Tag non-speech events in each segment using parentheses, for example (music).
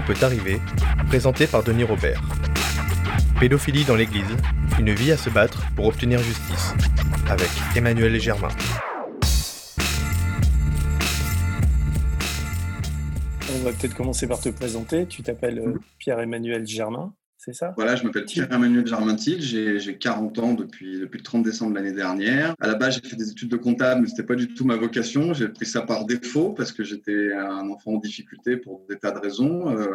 Peut arriver, présenté par Denis Robert. Pédophilie dans l'Église, une vie à se battre pour obtenir justice, avec Emmanuel Germain. On va peut-être commencer par te présenter. Tu t'appelles euh, Pierre-Emmanuel Germain Voilà, je m'appelle Pierre-Emmanuel Germaintil, j'ai 40 ans depuis, le 30 décembre de l'année dernière. À la base, j'ai fait des études de comptable, mais ce n'était pas du tout ma vocation. J'ai pris ça par défaut parce que j'étais un enfant en difficulté pour des tas de raisons. Euh,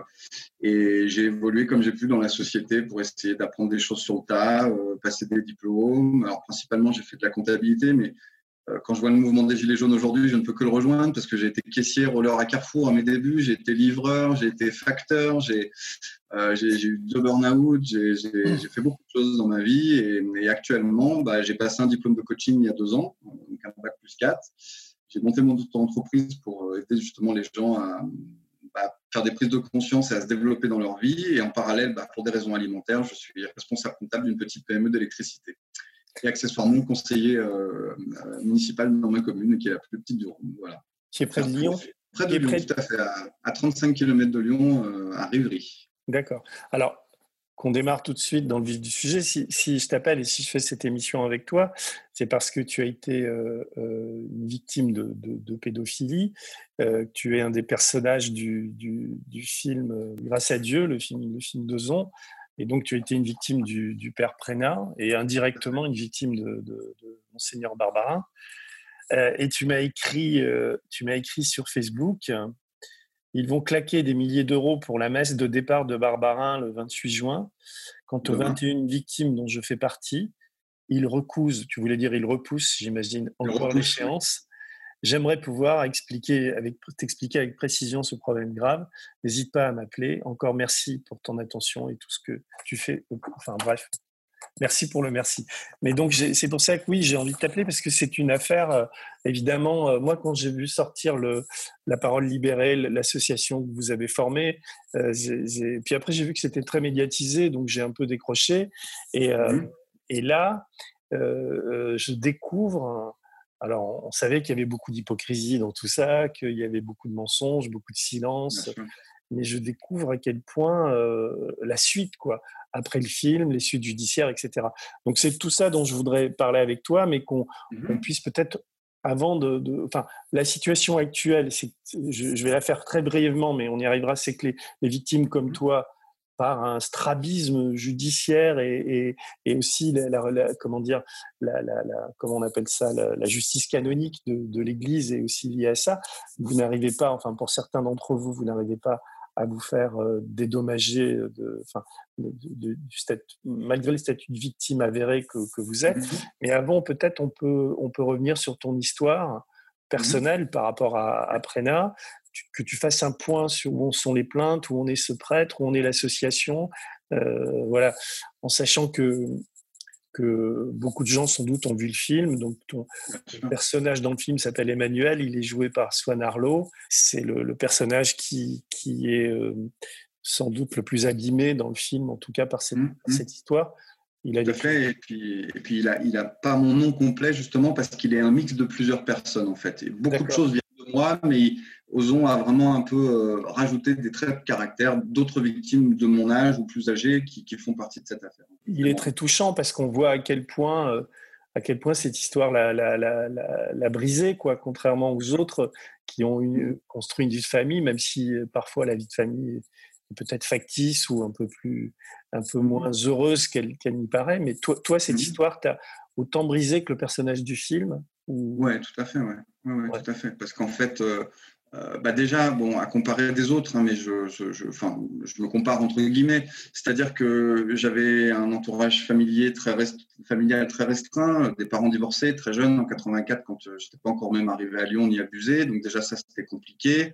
et j'ai évolué comme j'ai pu dans la société pour essayer d'apprendre des choses sur le tas, euh, passer des diplômes. Alors, principalement, j'ai fait de la comptabilité, mais quand je vois le mouvement des Gilets jaunes aujourd'hui, je ne peux que le rejoindre parce que j'ai été caissier, roller à Carrefour à mes débuts, j'ai été livreur, j'ai été facteur, j'ai euh, eu deux burn-out, j'ai fait beaucoup de choses dans ma vie et, actuellement, bah, j'ai passé un diplôme de coaching il y a deux ans, donc un bac plus 4. J'ai monté mon entreprise pour euh, aider justement les gens à bah, faire des prises de conscience et à se développer dans leur vie. Et en parallèle, bah, pour des raisons alimentaires, je suis responsable comptable d'une petite PME d'électricité et accessoirement conseiller euh, euh, municipal dans ma commune, qui est la plus petite du Rhône. Voilà. Qui est près de Lyon Près de Lyon, tout à fait, à, 35 km de Lyon, euh, à Rivry. D'accord. Alors, qu'on démarre tout de suite dans le vif du sujet, si, je t'appelle et si je fais cette émission avec toi, c'est parce que tu as été une victime de, pédophilie, tu es un des personnages du, film Grâce à Dieu, le film, le film de Zon, et donc, tu as été une victime du, père Prénat et indirectement une victime de, Monseigneur Barbarin. Euh, et tu m'as écrit, euh, tu m'as écrit sur Facebook ils vont claquer des milliers d'euros pour la messe de départ de Barbarin le 28 juin. Quant aux 21 victimes dont je fais partie, ils recousent, tu voulais dire ils repoussent, j'imagine, encore l'échéance. J'aimerais pouvoir expliquer avec, t'expliquer avec précision ce problème grave. N'hésite pas à m'appeler. Encore merci pour ton attention et tout ce que tu fais. Enfin bref, merci pour le merci. Mais donc c'est pour ça que oui, j'ai envie de t'appeler parce que c'est une affaire, euh, évidemment, euh, moi quand j'ai vu sortir le, la parole libérée, l'association que vous avez formée, euh, puis après j'ai vu que c'était très médiatisé, donc j'ai un peu décroché. Et, mmh et là, je découvre alors, on savait qu'il y avait beaucoup d'hypocrisie dans tout ça, qu'il y avait beaucoup de mensonges, beaucoup de silence. Mais je découvre à quel point euh, la suite, quoi, après le film, les suites judiciaires, etc. Donc, c'est tout ça dont je voudrais parler avec toi, mais qu'on mmh puisse peut-être, avant de, Enfin, la situation actuelle, je, je, vais la faire très brièvement, mais on y arrivera, c'est que les, les victimes comme mmh toi par un strabisme judiciaire et, aussi la, comment dire la, comment on appelle ça la, justice canonique de, l'Église est aussi liée à ça. Vous n'arrivez pas, enfin pour certains d'entre vous, vous n'arrivez pas à vous faire euh, dédommager de, enfin, de, malgré le statut de victime avéré que, vous êtes. Mmh Mais avant, peut-être on peut on peut revenir sur ton histoire mmh personnelle par rapport à, à Prena, que tu fasses un point sur où sont les plaintes, où on est ce prêtre, où on est l'association, euh, voilà, en sachant que que beaucoup de gens sans doute ont vu le film. Donc ton, personnage dans le film s'appelle Emmanuel, il est joué par Swan Arlo. C'est le, personnage qui, qui est euh, sans doute le plus abîmé dans le film, en tout cas par cette, mmh, mmh. cette histoire. Il a fait. Et puis, et puis il n'a il a pas mon nom complet justement parce qu'il est un mix de plusieurs personnes en fait. Et beaucoup de choses viennent de moi, mais Ozon a vraiment un peu euh, rajouté des traits de caractère d'autres victimes de mon âge ou plus âgées qui, font partie de cette affaire. Il est très touchant parce qu'on voit à quel point, euh, à quel point cette histoire l'a, la, brisé, quoi, contrairement aux autres qui ont construit une vie de famille, même si euh, parfois la vie de famille est peut-être factice ou un peu plus, un peu moins heureuse qu'elle, n'y paraît. Mais toi, toi cette histoire t'a autant brisé que le personnage du film ou... Ouais, tout à fait, ouais. Ouais, tout à fait. Parce qu'en fait, euh, bah déjà, bon, à comparer des autres, hein, mais je, je, je, enfin, je me compare entre guillemets, c'est-à-dire que j'avais un entourage familier très familial très restreint, des parents divorcés très jeunes en 84 quand euh, j'étais pas encore même arrivé à Lyon ni abusé, donc déjà ça c'était compliqué.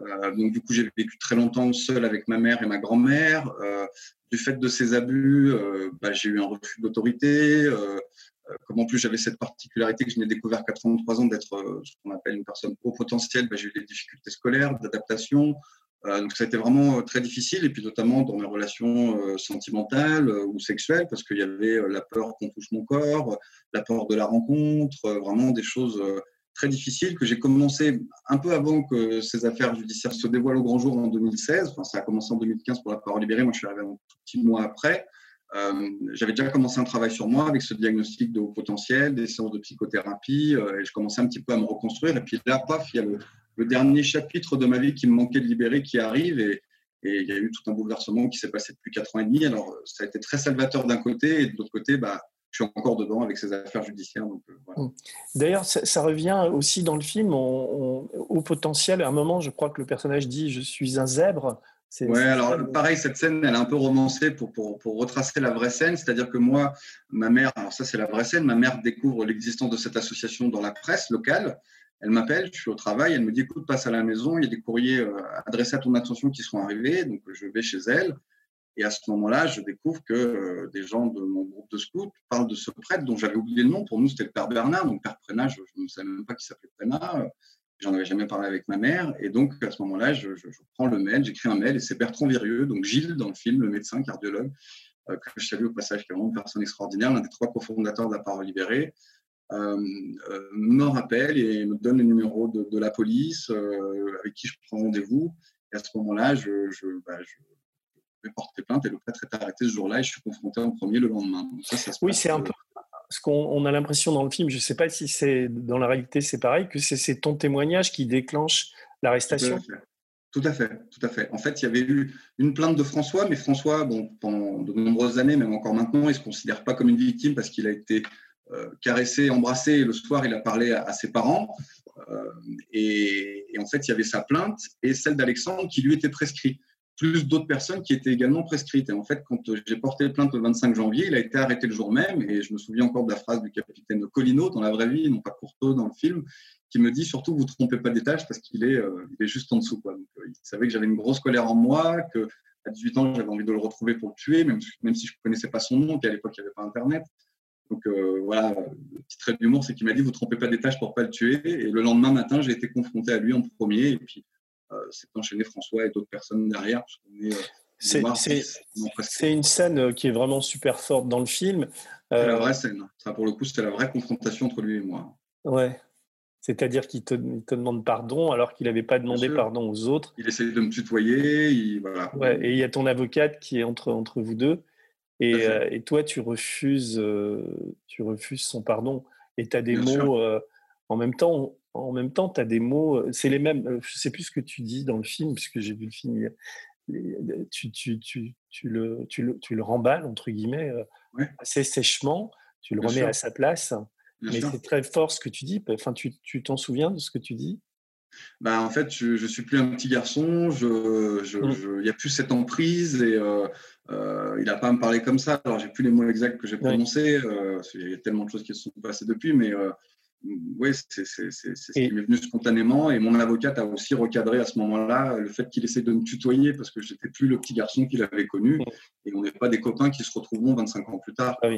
Euh, donc du coup j'ai vécu très longtemps seul avec ma mère et ma grand-mère. Euh, du fait de ces abus, euh, bah, j'ai eu un refus d'autorité. Euh, comme en plus j'avais cette particularité que je n'ai découvert qu'à 33 ans d'être euh, ce qu'on appelle une personne au potentiel, bah, j'ai eu des difficultés scolaires, d'adaptation. Euh, donc ça a été vraiment très difficile, et puis notamment dans mes relations sentimentales ou sexuelles, parce qu'il y avait la peur qu'on touche mon corps, la peur de la rencontre, vraiment des choses très difficile que j'ai commencé un peu avant que ces affaires judiciaires se dévoilent au grand jour en 2016. Enfin, ça a commencé en 2015 pour la parole libérée. Moi, je suis arrivé un petit mois après. Euh, j'avais déjà commencé un travail sur moi avec ce diagnostic de haut potentiel, des séances de psychothérapie, euh, et je commençais un petit peu à me reconstruire. Et puis là, paf, il y a le, dernier chapitre de ma vie qui me manquait de libérer qui arrive, et, il y a eu tout un bouleversement qui s'est passé depuis quatre ans et demi. Alors, ça a été très salvateur d'un côté, et de l'autre côté, bah, je suis encore dedans avec ces affaires judiciaires. Euh, mmh. D'ailleurs, ça, revient aussi dans le film au potentiel. À un moment, je crois que le personnage dit Je suis un zèbre. Oui, alors pareil, cette scène, elle est un peu romancée pour, pour, pour retracer la vraie scène. C'est-à-dire que moi, ma mère, alors ça c'est la vraie scène, ma mère découvre l'existence de cette association dans la presse locale. Elle m'appelle, je suis au travail, elle me dit écoute, passe à la maison, il y a des courriers euh, adressés à ton attention qui sont arrivés. Donc je vais chez elle. Et à ce moment-là, je découvre que euh, des gens de mon groupe de scouts parlent de ce prêtre dont j'avais oublié le nom. Pour nous, c'était le père Bernard. Donc, père Prénat, je, ne savais même pas qu'il s'appelait Prénat. J'en avais jamais parlé avec ma mère. Et donc, à ce moment-là, je, prends le mail, j'écris un mail et c'est Bertrand Virieux, donc Gilles dans le film, le médecin cardiologue, euh, que je salue au passage, qui est vraiment une personne extraordinaire, l'un des trois cofondateurs de la Parole Libérée, euh, me rappelle et me donne le numéro de, la police avec qui je prends rendez-vous. Et à ce moment-là, je, je, bah, je vais porter plainte et le prêtre est arrêté ce jour-là et je suis confronté en premier le lendemain. oui, c'est un peu ce qu'on a l'impression dans le film, je ne sais pas si c'est dans la réalité c'est pareil, que c'est ton témoignage qui déclenche l'arrestation. Tout à fait, tout à fait. En fait, il y avait eu une plainte de François, mais François, pendant de nombreuses années, même encore maintenant, il ne se considère pas comme une victime parce qu'il a été euh, caressé, embrassé, et le soir, il a parlé à, ses parents. Euh, et, et, en fait, il y avait sa plainte et celle d'Alexandre qui lui était prescrite plus d'autres personnes qui étaient également prescrites. Et en fait, quand j'ai porté plainte le 25 janvier, il a été arrêté le jour même. Et je me souviens encore de la phrase du capitaine Colino dans la vraie vie, non pas Courteau dans le film, qui me dit surtout vous ne trompez pas d'étage parce qu'il est, euh, est juste en dessous. Donc, euh, il savait que j'avais une grosse colère en moi, que à 18 ans j'avais envie de le retrouver pour le tuer, même, même si je ne connaissais pas son nom, qu'à l'époque il n'y avait pas Internet. Donc euh, voilà, le petit trait d'humour, c'est qu'il m'a dit vous ne trompez pas d'étage pour pas le tuer. Et le lendemain matin, j'ai été confronté à lui en premier. Et puis c'est euh, enchaîné François et d'autres personnes derrière. Euh, c'est une scène euh, qui est vraiment super forte dans le film. C'est la vraie scène. Ça, pour le coup, c'était la vraie confrontation entre lui et moi. Ouais. C'est-à-dire qu'il te, te, demande pardon alors qu'il n'avait pas demandé pardon aux autres. Il essaie de me tutoyer. voilà. ouais, et il y a ton avocate qui est entre, entre vous deux. Et, et toi, tu refuses, tu refuses son pardon. Et tu as des mots. en même temps, en même temps, tu as des mots, euh, c'est les mêmes, euh, je ne sais plus ce que tu dis dans le film, puisque j'ai vu le film, tu, tu, tu, tu, le, tu, le, tu le remballes, entre guillemets, euh, assez sèchement, tu le remets à sa place. mais c'est très fort ce que tu dis. Enfin, tu t'en souviens de ce que tu dis? Bah, en fait, je ne suis plus un petit garçon, il mmh. n'y a plus cette emprise et il n'a pas à me parler comme ça. Alors, j'ai plus les mots exacts que j'ai prononcés, il y a tellement de choses qui se sont passées depuis, mais oui, c'est ce qui m'est venu spontanément. Et mon avocate a aussi recadré à ce moment-là le fait qu'il essaie de me tutoyer parce que j'étais plus le petit garçon qu'il avait connu. Et on n'est pas des copains qui se retrouveront 25 ans plus tard. Ah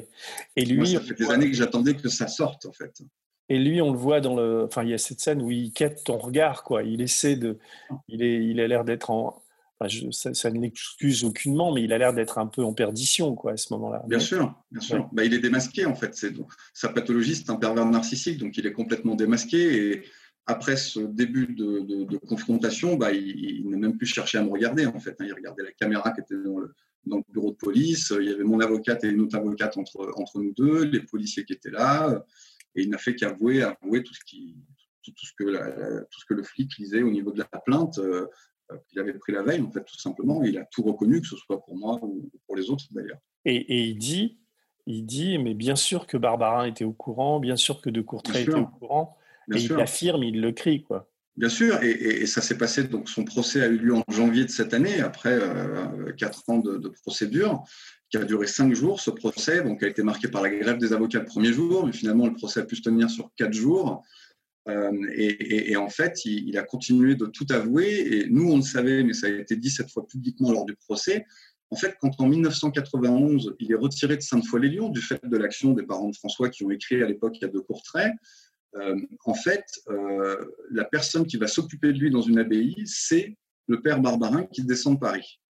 et lui, ça fait des années que j'attendais que ça sorte, en fait. Et lui, on le voit dans le. Enfin, il y a cette scène où il quête ton regard, quoi. Il essaie de. Il, est, il a l'air d'être en, ça, ne l'excuse aucunement, mais il a l'air d'être un peu en perdition quoi, à ce moment-là. Bien sûr, bien sûr. Bah, il est démasqué en fait. Sa pathologie, c'est un pervers narcissique, donc il est complètement démasqué. Et après ce début de, confrontation, bah, il, n'a même plus cherché à me regarder en fait. Hein. Il regardait la caméra qui était dans le, bureau de police. Il y avait mon avocate et une autre avocate entre, entre nous deux, les policiers qui étaient là. Et il n'a fait qu'avouer avouer tout ce qui, tout, ce que tout ce que le flic lisait au niveau de la plainte. Euh, qu'il avait pris la veille, en fait, tout simplement. il a tout reconnu, que ce soit pour moi ou pour les autres, d'ailleurs. Et, il dit, il dit, mais bien sûr que Barbarin était au courant, bien sûr que De Courtrai était au courant, et il l'affirme, il le crie, quoi. Bien sûr, et, ça s'est passé, donc son procès a eu lieu en janvier de cette année, après euh, quatre ans de, procédure, qui a duré cinq jours, ce procès, donc a été marqué par la grève des avocats le premier jour, mais finalement le procès a pu se tenir sur quatre jours. Euh, et, en fait, il, a continué de tout avouer. Et nous, on le savait, mais ça a été dit cette fois publiquement lors du procès. En fait, quand en 1991, il est retiré de Sainte-Foy-les-Lyons du fait de l'action des parents de François qui ont écrit à l'époque il y a deux courts euh, en fait, euh, la personne qui va s'occuper de lui dans une abbaye, c'est le père Barbarin qui descend de Paris.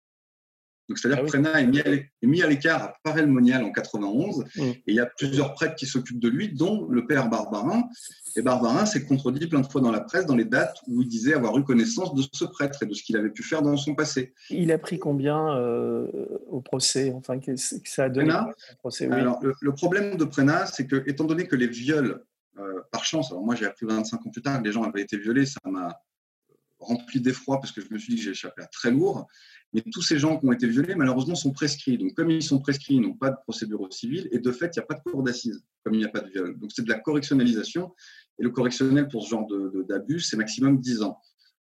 Donc, c'est-à-dire ah que Prena est mis à l'écart à Paray-le-Monial en 91, mmh. et il y a plusieurs prêtres qui s'occupent de lui, dont le père Barbarin. Et Barbarin s'est contredit plein de fois dans la presse, dans les dates où il disait avoir eu connaissance de ce prêtre et de ce qu'il avait pu faire dans son passé. Il a pris combien euh, au procès Enfin, que, ça a donné au procès Alors, le, problème de Prena, c'est que, étant donné que les viols, euh, par chance, alors moi j'ai appris 25 ans plus tard que les gens avaient été violés, ça m'a rempli d'effroi parce que je me suis dit que j'ai échappé à très lourd. Mais tous ces gens qui ont été violés, malheureusement, sont prescrits. Donc, comme ils sont prescrits, ils n'ont pas de procédure civile. Et de fait, il n'y a pas de cour d'assises, comme il n'y a pas de viol. Donc, c'est de la correctionnalisation. Et le correctionnel pour ce genre d'abus, c'est maximum 10 ans.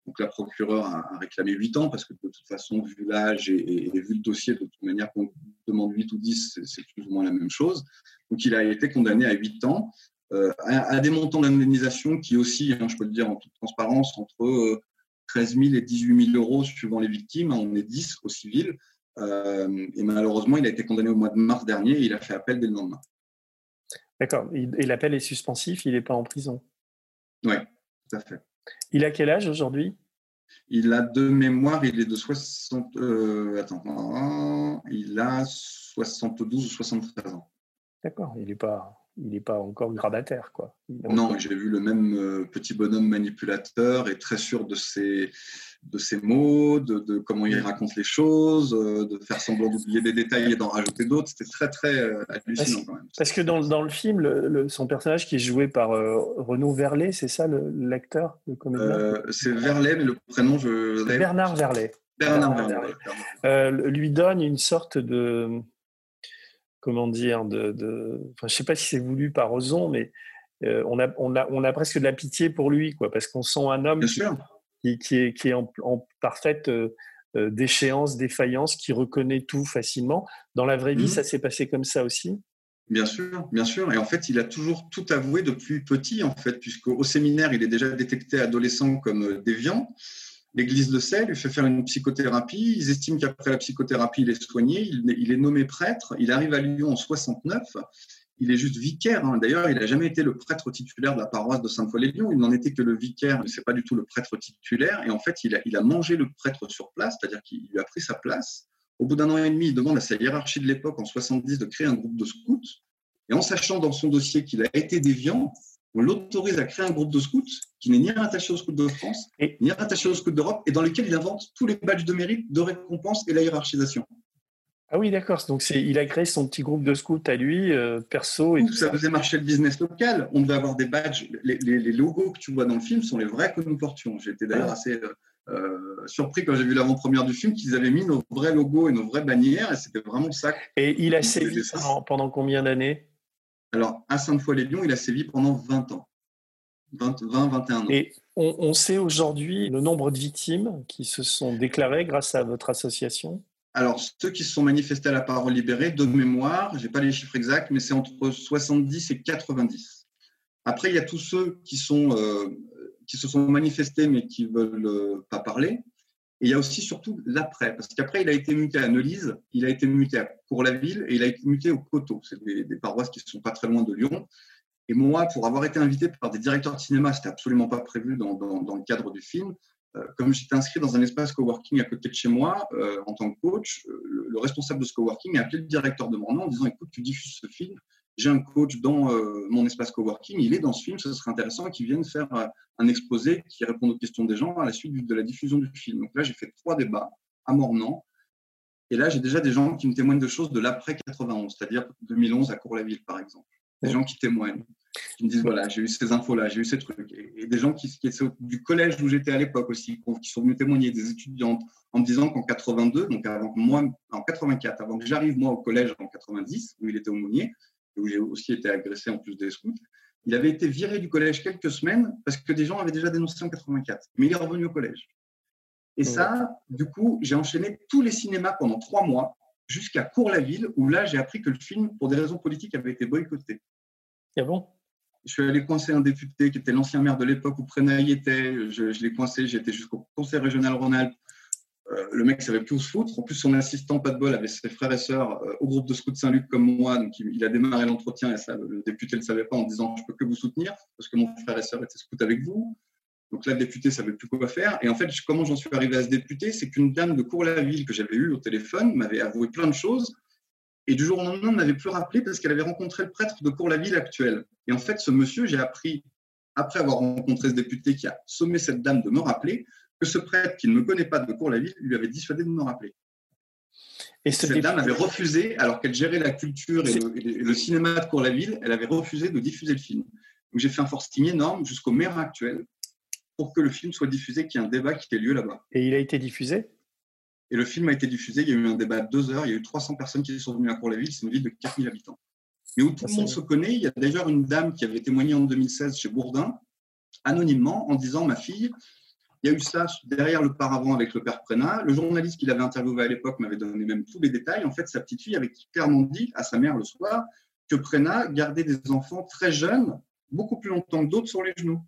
Donc, la procureure a, réclamé 8 ans parce que de toute façon, vu l'âge et, vu le dossier, de toute manière, qu'on demande 8 ou 10, c'est plus ou moins la même chose. Donc, il a été condamné à 8 ans. Euh, à, des montants d'indemnisation qui aussi, hein, je peux le dire en toute transparence, entre euh, 13 000 et 18 000 euros suivant les victimes. On est 10 au civil. Euh, et malheureusement, il a été condamné au mois de mars dernier et il a fait appel dès le lendemain. D'accord. Et l'appel est suspensif, il n'est pas en prison Oui, tout à fait. Il a quel âge aujourd'hui? Il a de mémoire, il est de 60. Euh, attends, il a 72 ou 73 ans. D'accord, il n'est pas il n'est pas encore grabataire. Quoi. Non, j'ai vu le même euh, petit bonhomme manipulateur et très sûr de ses, de ses mots, de, comment il raconte les choses, euh, de faire semblant d'oublier des détails et d'en rajouter d'autres. C'était très, très euh, hallucinant quand même. Parce que dans, dans le film, le, son personnage qui est joué par Renaud Verlet, c'est ça l'acteur, le, comédien? C'est Verlet, mais le prénom, je. Bernard Verlet. Bernard, Verlet. lui donne une sorte de comment dire, de, de enfin, je sais pas si c'est voulu par Ozon, mais euh, on, a, on, a, on a presque de la pitié pour lui, quoi, parce qu'on sent un homme qui, qui, est, qui est en, parfaite euh, euh, déchéance, défaillance, qui reconnaît tout facilement. Dans la vraie vie, mmh ça s'est passé comme ça aussi? Bien sûr, bien sûr. Et en fait, il a toujours tout avoué depuis petit, en fait, puisqu'au séminaire, il est déjà détecté adolescent comme déviant. L'Église le sait, lui fait faire une psychothérapie. Ils estiment qu'après la psychothérapie, il est soigné. Il, est nommé prêtre. Il arrive à Lyon en 69. Il est juste vicaire. Hein. D'ailleurs, il n'a jamais été le prêtre titulaire de la paroisse de Sainte-Foy-les-Lyon. Il n'en était que le vicaire, mais c'est pas du tout le prêtre titulaire. Et en fait, il a, il mangé le prêtre sur place, c'est-à-dire qu'il lui a pris sa place. Au bout d'un an et demi, il demande à sa hiérarchie de l'époque, en 70, de créer un groupe de scouts. Et en sachant dans son dossier qu'il a été déviant, on l'autorise à créer un groupe de scouts qui n'est ni rattaché aux scouts de France, ni rattaché aux scouts d'Europe, et dans lequel il invente tous les badges de mérite, de récompense et la hiérarchisation. Ah oui, d'accord. Donc il a créé son petit groupe de scouts à lui, euh, perso et tout, ça. faisait marcher le business local. On devait avoir des badges. Les, logos que tu vois dans le film sont les vrais que nous portions. J'étais d'ailleurs ah. assez euh, euh, surpris quand j'ai vu l'avant-première du film qu'ils avaient mis nos vrais logos et nos vraies bannières, et c'était vraiment ça. Et il a sévi pendant combien d'années? Alors, à Sainte-Foy-les-Lyons, il a sévi pendant 20 ans. 20, 21 ans. Et on, sait aujourd'hui le nombre de victimes qui se sont déclarées grâce à votre association alors, ceux qui se sont manifestés à la parole libérée, de mémoire, je n'ai pas les chiffres exacts, mais c'est entre 70 et 90. Après, il y a tous ceux qui, sont, euh, qui se sont manifestés mais qui ne veulent euh, pas parler. Et il y a aussi surtout l'après, parce qu'après, il a été muté à Neulise, il a été muté à Cour-la-Ville et il a été muté au Coteau. C'est des, paroisses qui ne sont pas très loin de Lyon. Et moi, pour avoir été invité par des directeurs de cinéma, c'était absolument pas prévu dans, le cadre du film. Euh, comme j'étais inscrit dans un espace coworking à côté de chez moi, euh, en tant que coach, euh, le, responsable de ce coworking a appelé le directeur de mon en disant Écoute, tu diffuses ce film, j'ai un coach dans mon espace coworking, il est dans ce film, ce serait intéressant qu'il vienne faire un exposé qui réponde aux questions des gens à la suite de la diffusion du film. Donc là, j'ai fait trois débats à Mornan. Et là, j'ai déjà des gens qui me témoignent de choses de l'après 91, c'est-à-dire 2011 à Cour-la-Ville, par exemple. Des gens qui témoignent, qui me disent voilà, j'ai eu ces infos-là, j'ai eu ces trucs. Et, des gens qui, qui étaient du collège où j'étais à l'époque aussi, qui sont venus témoigner, des étudiantes, en me disant qu'en 82, donc avant moi, en 84, avant que j'arrive moi au collège en 90, où il était au Mounier, où j'ai aussi été agressé en plus des scouts. Il avait été viré du collège quelques semaines parce que des gens avaient déjà dénoncé en 84. Mais il est revenu au collège. Et ça, du coup, j'ai enchaîné tous les cinémas pendant trois mois jusqu'à Cours-la-Ville, où là, j'ai appris que le film, pour des raisons politiques, avait été boycotté. Ah bon? Je suis allé coincer un député qui était l'ancien maire de l'époque où Prenaille était. Je, je l'ai coincé, été jusqu'au conseil régional Rhône-Alpes euh, le mec savait plus où se foutre. En plus, son assistant, pas de bol, avait ses frères et sœurs euh, au groupe de scouts Saint-Luc comme moi. Donc, il, a démarré l'entretien et ça, le député ne le savait pas en disant Je peux que vous soutenir parce que mon frère et sœur étaient scouts avec vous. Donc là, le député savait plus quoi faire. Et en fait, comment j'en suis arrivé à ce député C'est qu'une dame de Cour-la-Ville que j'avais eue au téléphone m'avait avoué plein de choses. Et du jour au lendemain, ne m'avait plus rappelé parce qu'elle avait rencontré le prêtre de Cour-la-Ville actuel. Et en fait, ce monsieur, j'ai appris, après avoir rencontré ce député qui a sommé cette dame de me rappeler, que ce prêtre qui ne me connaît pas de Cour-la-Ville lui avait dissuadé de me rappeler. Et cette dame avait refusé, alors qu'elle gérait la culture et le, cinéma de Cour-la-Ville, elle avait refusé de diffuser le film. Donc j'ai fait un forcing énorme jusqu'au maire actuel pour que le film soit diffusé, qu'il y ait un débat qui ait lieu là-bas. Et il a été diffusé? Et le film a été diffusé, il y a eu un débat de deux heures, il y a eu 300 personnes qui sont venues à Cour-la-Ville, c'est une ville de 4000 habitants. Mais où tout le monde se connaît, il y a d'ailleurs une dame qui avait témoigné en 2016 chez Bourdin, anonymement, en disant, ma fille, il y a eu ça derrière le paravent avec le père Prénat. Le journaliste qui l'avait interviewé à l'époque m'avait donné même tous les détails. En fait, sa petite fille avait clairement dit à sa mère le soir que Prénat gardait des enfants très jeunes, beaucoup plus longtemps que d'autres sur les genoux.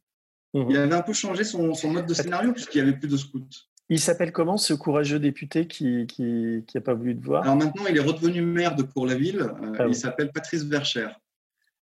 Mhm. Il avait un peu changé son, mode de scénario puisqu'il n'y avait plus de scouts. Il s'appelle comment ce courageux député qui n'a qui, pas voulu te voir? Alors maintenant, il est redevenu maire de Cour-la-Ville. Euh, ah il s'appelle Patrice Vercher.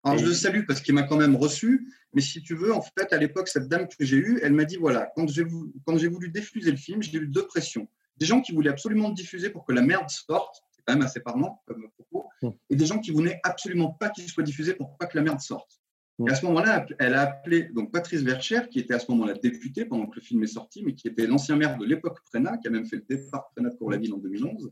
Alors je le salue parce qu'il m'a quand même reçu, mais si tu veux, en fait, à l'époque, cette dame que j'ai eue, elle m'a dit voilà, quand j'ai voulu, voulu diffuser le film, j'ai eu deux pressions. Des gens qui voulaient absolument le diffuser pour que la merde sorte, c'est quand même assez parlant comme propos, mmh. et des gens qui voulaient absolument pas qu'il soit diffusé pour pas que la merde sorte. Et à ce moment-là, elle a appelé donc Patrice Vercher, qui était à ce moment-là députée pendant que le film est sorti, mais qui était l'ancien maire de l'époque Prénat, qui a même fait le départ Prénat pour la ville en 2011.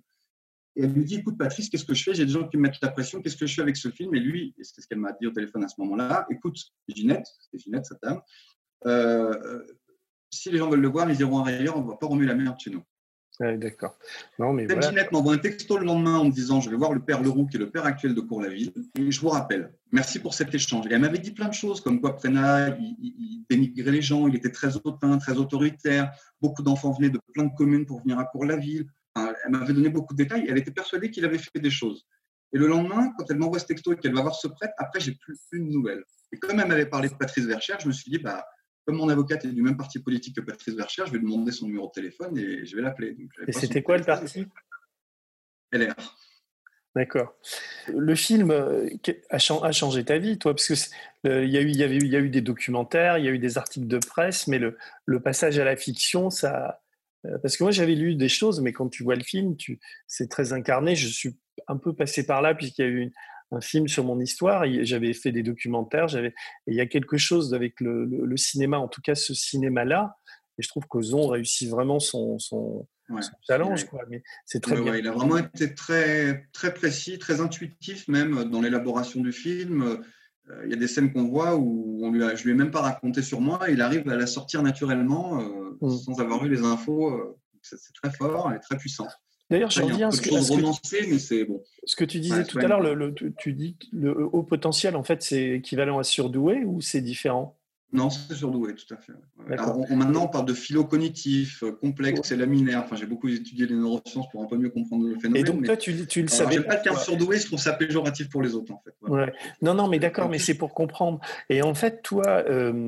Et elle lui dit Écoute, Patrice, qu'est-ce que je fais? J'ai des gens qui me mettent la pression, qu'est-ce que je fais avec ce film? Et lui, et c'est ce qu'elle m'a dit au téléphone à ce moment-là Écoute, Ginette, c'était Ginette, sa dame, euh, si les gens veulent le voir, ils iront ailleurs, on ne va pas remuer la merde chez nous. D'accord. Non, mais Ginette m'envoie un texto le lendemain en me disant Je vais voir le père Leroux, qui est le père actuel de Cour-la-Ville, et je vous rappelle. Merci pour cet échange. Et elle m'avait dit plein de choses, comme quoi Prénat, il, dénigrait les gens, il était très hautain, très autoritaire. Beaucoup d'enfants venaient de plein de communes pour venir à Cour-la-Ville. elle m'avait donné beaucoup de détails. Elle était persuadée qu'il avait fait des choses. Et le lendemain, quand elle m'envoie ce texto et qu'elle va voir ce prêtre, après, j'ai plus, plus de nouvelles. Et comme elle m'avait parlé de Patrice Vercher, je me suis dit bah, comme mon avocate est du même parti politique que Patrice Vercher, je vais lui demander son numéro de téléphone et je vais l'appeler. Et c'était quoi le parti? LR. D'accord. Le film euh, a changé ta vie, toi, parce que il y, a eu, y, avait il y a eu des documentaires, il y a eu des articles de presse, mais le, le passage à la fiction, ça. Euh, parce que moi, j'avais lu des choses, mais quand tu vois le film, tu, c'est très incarné. Je suis un peu passé par là, puisqu'il y a eu un film sur mon histoire. J'avais fait des documentaires. J'avais, il y a quelque chose avec le, cinéma, en tout cas ce cinéma-là. Et je trouve qu'Ozon réussit vraiment son, son, challenge. Quoi. Mais c'est très bien. il a vraiment été très, très précis, très intuitif même dans l'élaboration du film. Euh, il y a des scènes qu'on voit où on lui a, je lui ai même pas raconté sur moi. Il arrive à la sortir naturellement euh, mmh. sans avoir eu les infos. Euh, c'est très fort et très puissant. D'ailleurs, je reviens à ce que, bon. ce que tu disais tout à l'heure. Le, tu dis le haut potentiel, en fait, c'est équivalent à surdoué ou c'est différent? Non, c'est surdoué, tout à fait. maintenant, on parle de philo-cognitif, euh, complexe et laminaire. Enfin, j'ai beaucoup étudié les neurosciences pour un peu mieux comprendre le phénomène. Et donc, toi, tu, tu le savais. J'aime pas le terme surdoué, je trouve ça péjoratif pour les autres, en fait. Ouais. Non, non, mais d'accord, mais c'est pour comprendre. Et en fait, toi, euh,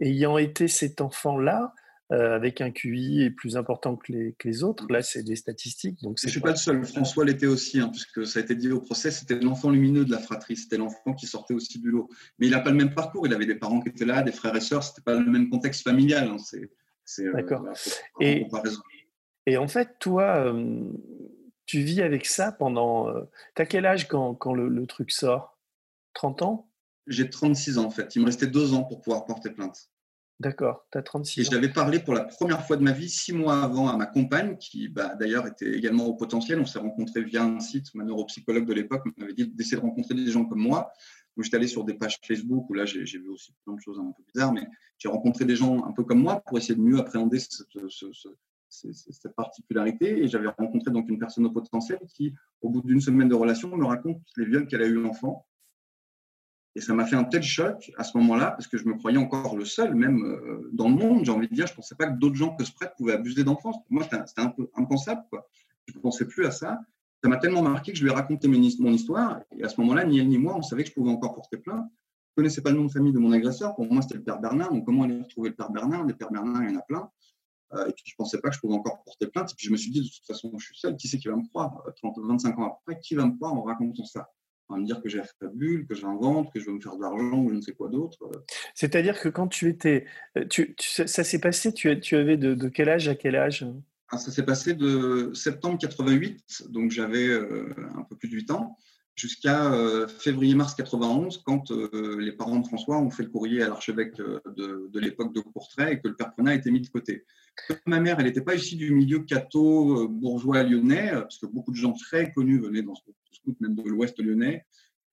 ayant été cet enfant-là, euh, avec un QI plus important que les, que les autres. Là, c'est des statistiques. Donc je ne suis pas le seul. François l'était aussi, hein, puisque ça a été dit au procès, c'était l'enfant lumineux de la fratrie, c'était l'enfant qui sortait aussi du lot. Mais il n'a pas le même parcours. Il avait des parents qui étaient là, des frères et sœurs. C'était pas le même contexte familial. Hein. C'est, euh, D'accord. et, et en fait, toi, euh, tu vis avec ça pendant. tu as quel âge quand, quand le, le truc sort? 30 ans? J'ai 36 ans en fait. Il me restait deux ans pour pouvoir porter plainte. D'accord, tu as 36 ans. Et j'avais parlé pour la première fois de ma vie, six mois avant, à ma compagne, qui bah, d'ailleurs était également au potentiel. On s'est rencontrés via un site, ma neuropsychologue de l'époque m'avait dit d'essayer de rencontrer des gens comme moi. Donc j'étais allé sur des pages Facebook où là j'ai vu aussi plein de choses un peu bizarres, mais j'ai rencontré des gens un peu comme moi pour essayer de mieux appréhender cette, cette particularité. Et j'avais rencontré donc une personne au potentiel qui, au bout d'une semaine de relation, me raconte les viols qu'elle a eu l'enfant et ça m'a fait un tel choc à ce moment-là, parce que je me croyais encore le seul, même euh, dans le monde, j'ai envie de dire, je ne pensais pas que d'autres gens que ce prêtre pouvaient abuser d'enfance. Moi, c'était un peu impensable. Quoi. Je ne pensais plus à ça. Ça m'a tellement marqué que je lui ai raconté mon histoire. Et à ce moment-là, ni elle ni moi, on savait que je pouvais encore porter plainte. Je ne connaissais pas le nom de famille de mon agresseur. Pour moi, c'était le père Bernard. Donc, comment aller retrouver le père Bernard? Des pères Bernard, il y en a plein. Euh, et puis, je ne pensais pas que je pouvais encore porter plainte. Et puis, je me suis dit, de toute façon, je suis seul. Qui c'est qui va me croire? 30, 25 ans après, qui va me croire en racontant ça? On va me dire que j'ai bulle, que j'invente, que je veux me faire de l'argent ou je ne sais quoi d'autre. C'est-à-dire que quand tu étais. Tu, ça s'est passé, tu, tu avais de, quel âge à quel âge? Ah, Ça s'est passé de septembre 88, donc j'avais un peu plus de 8 ans, jusqu'à février-mars 91, quand les parents de François ont fait le courrier à l'archevêque de, de l'époque de Courtrai et que le père Prenat a été mis de côté. Ma mère, elle n'était pas issue du milieu catho euh, bourgeois lyonnais, euh, parce que beaucoup de gens très connus venaient dans ce même de l'ouest lyonnais.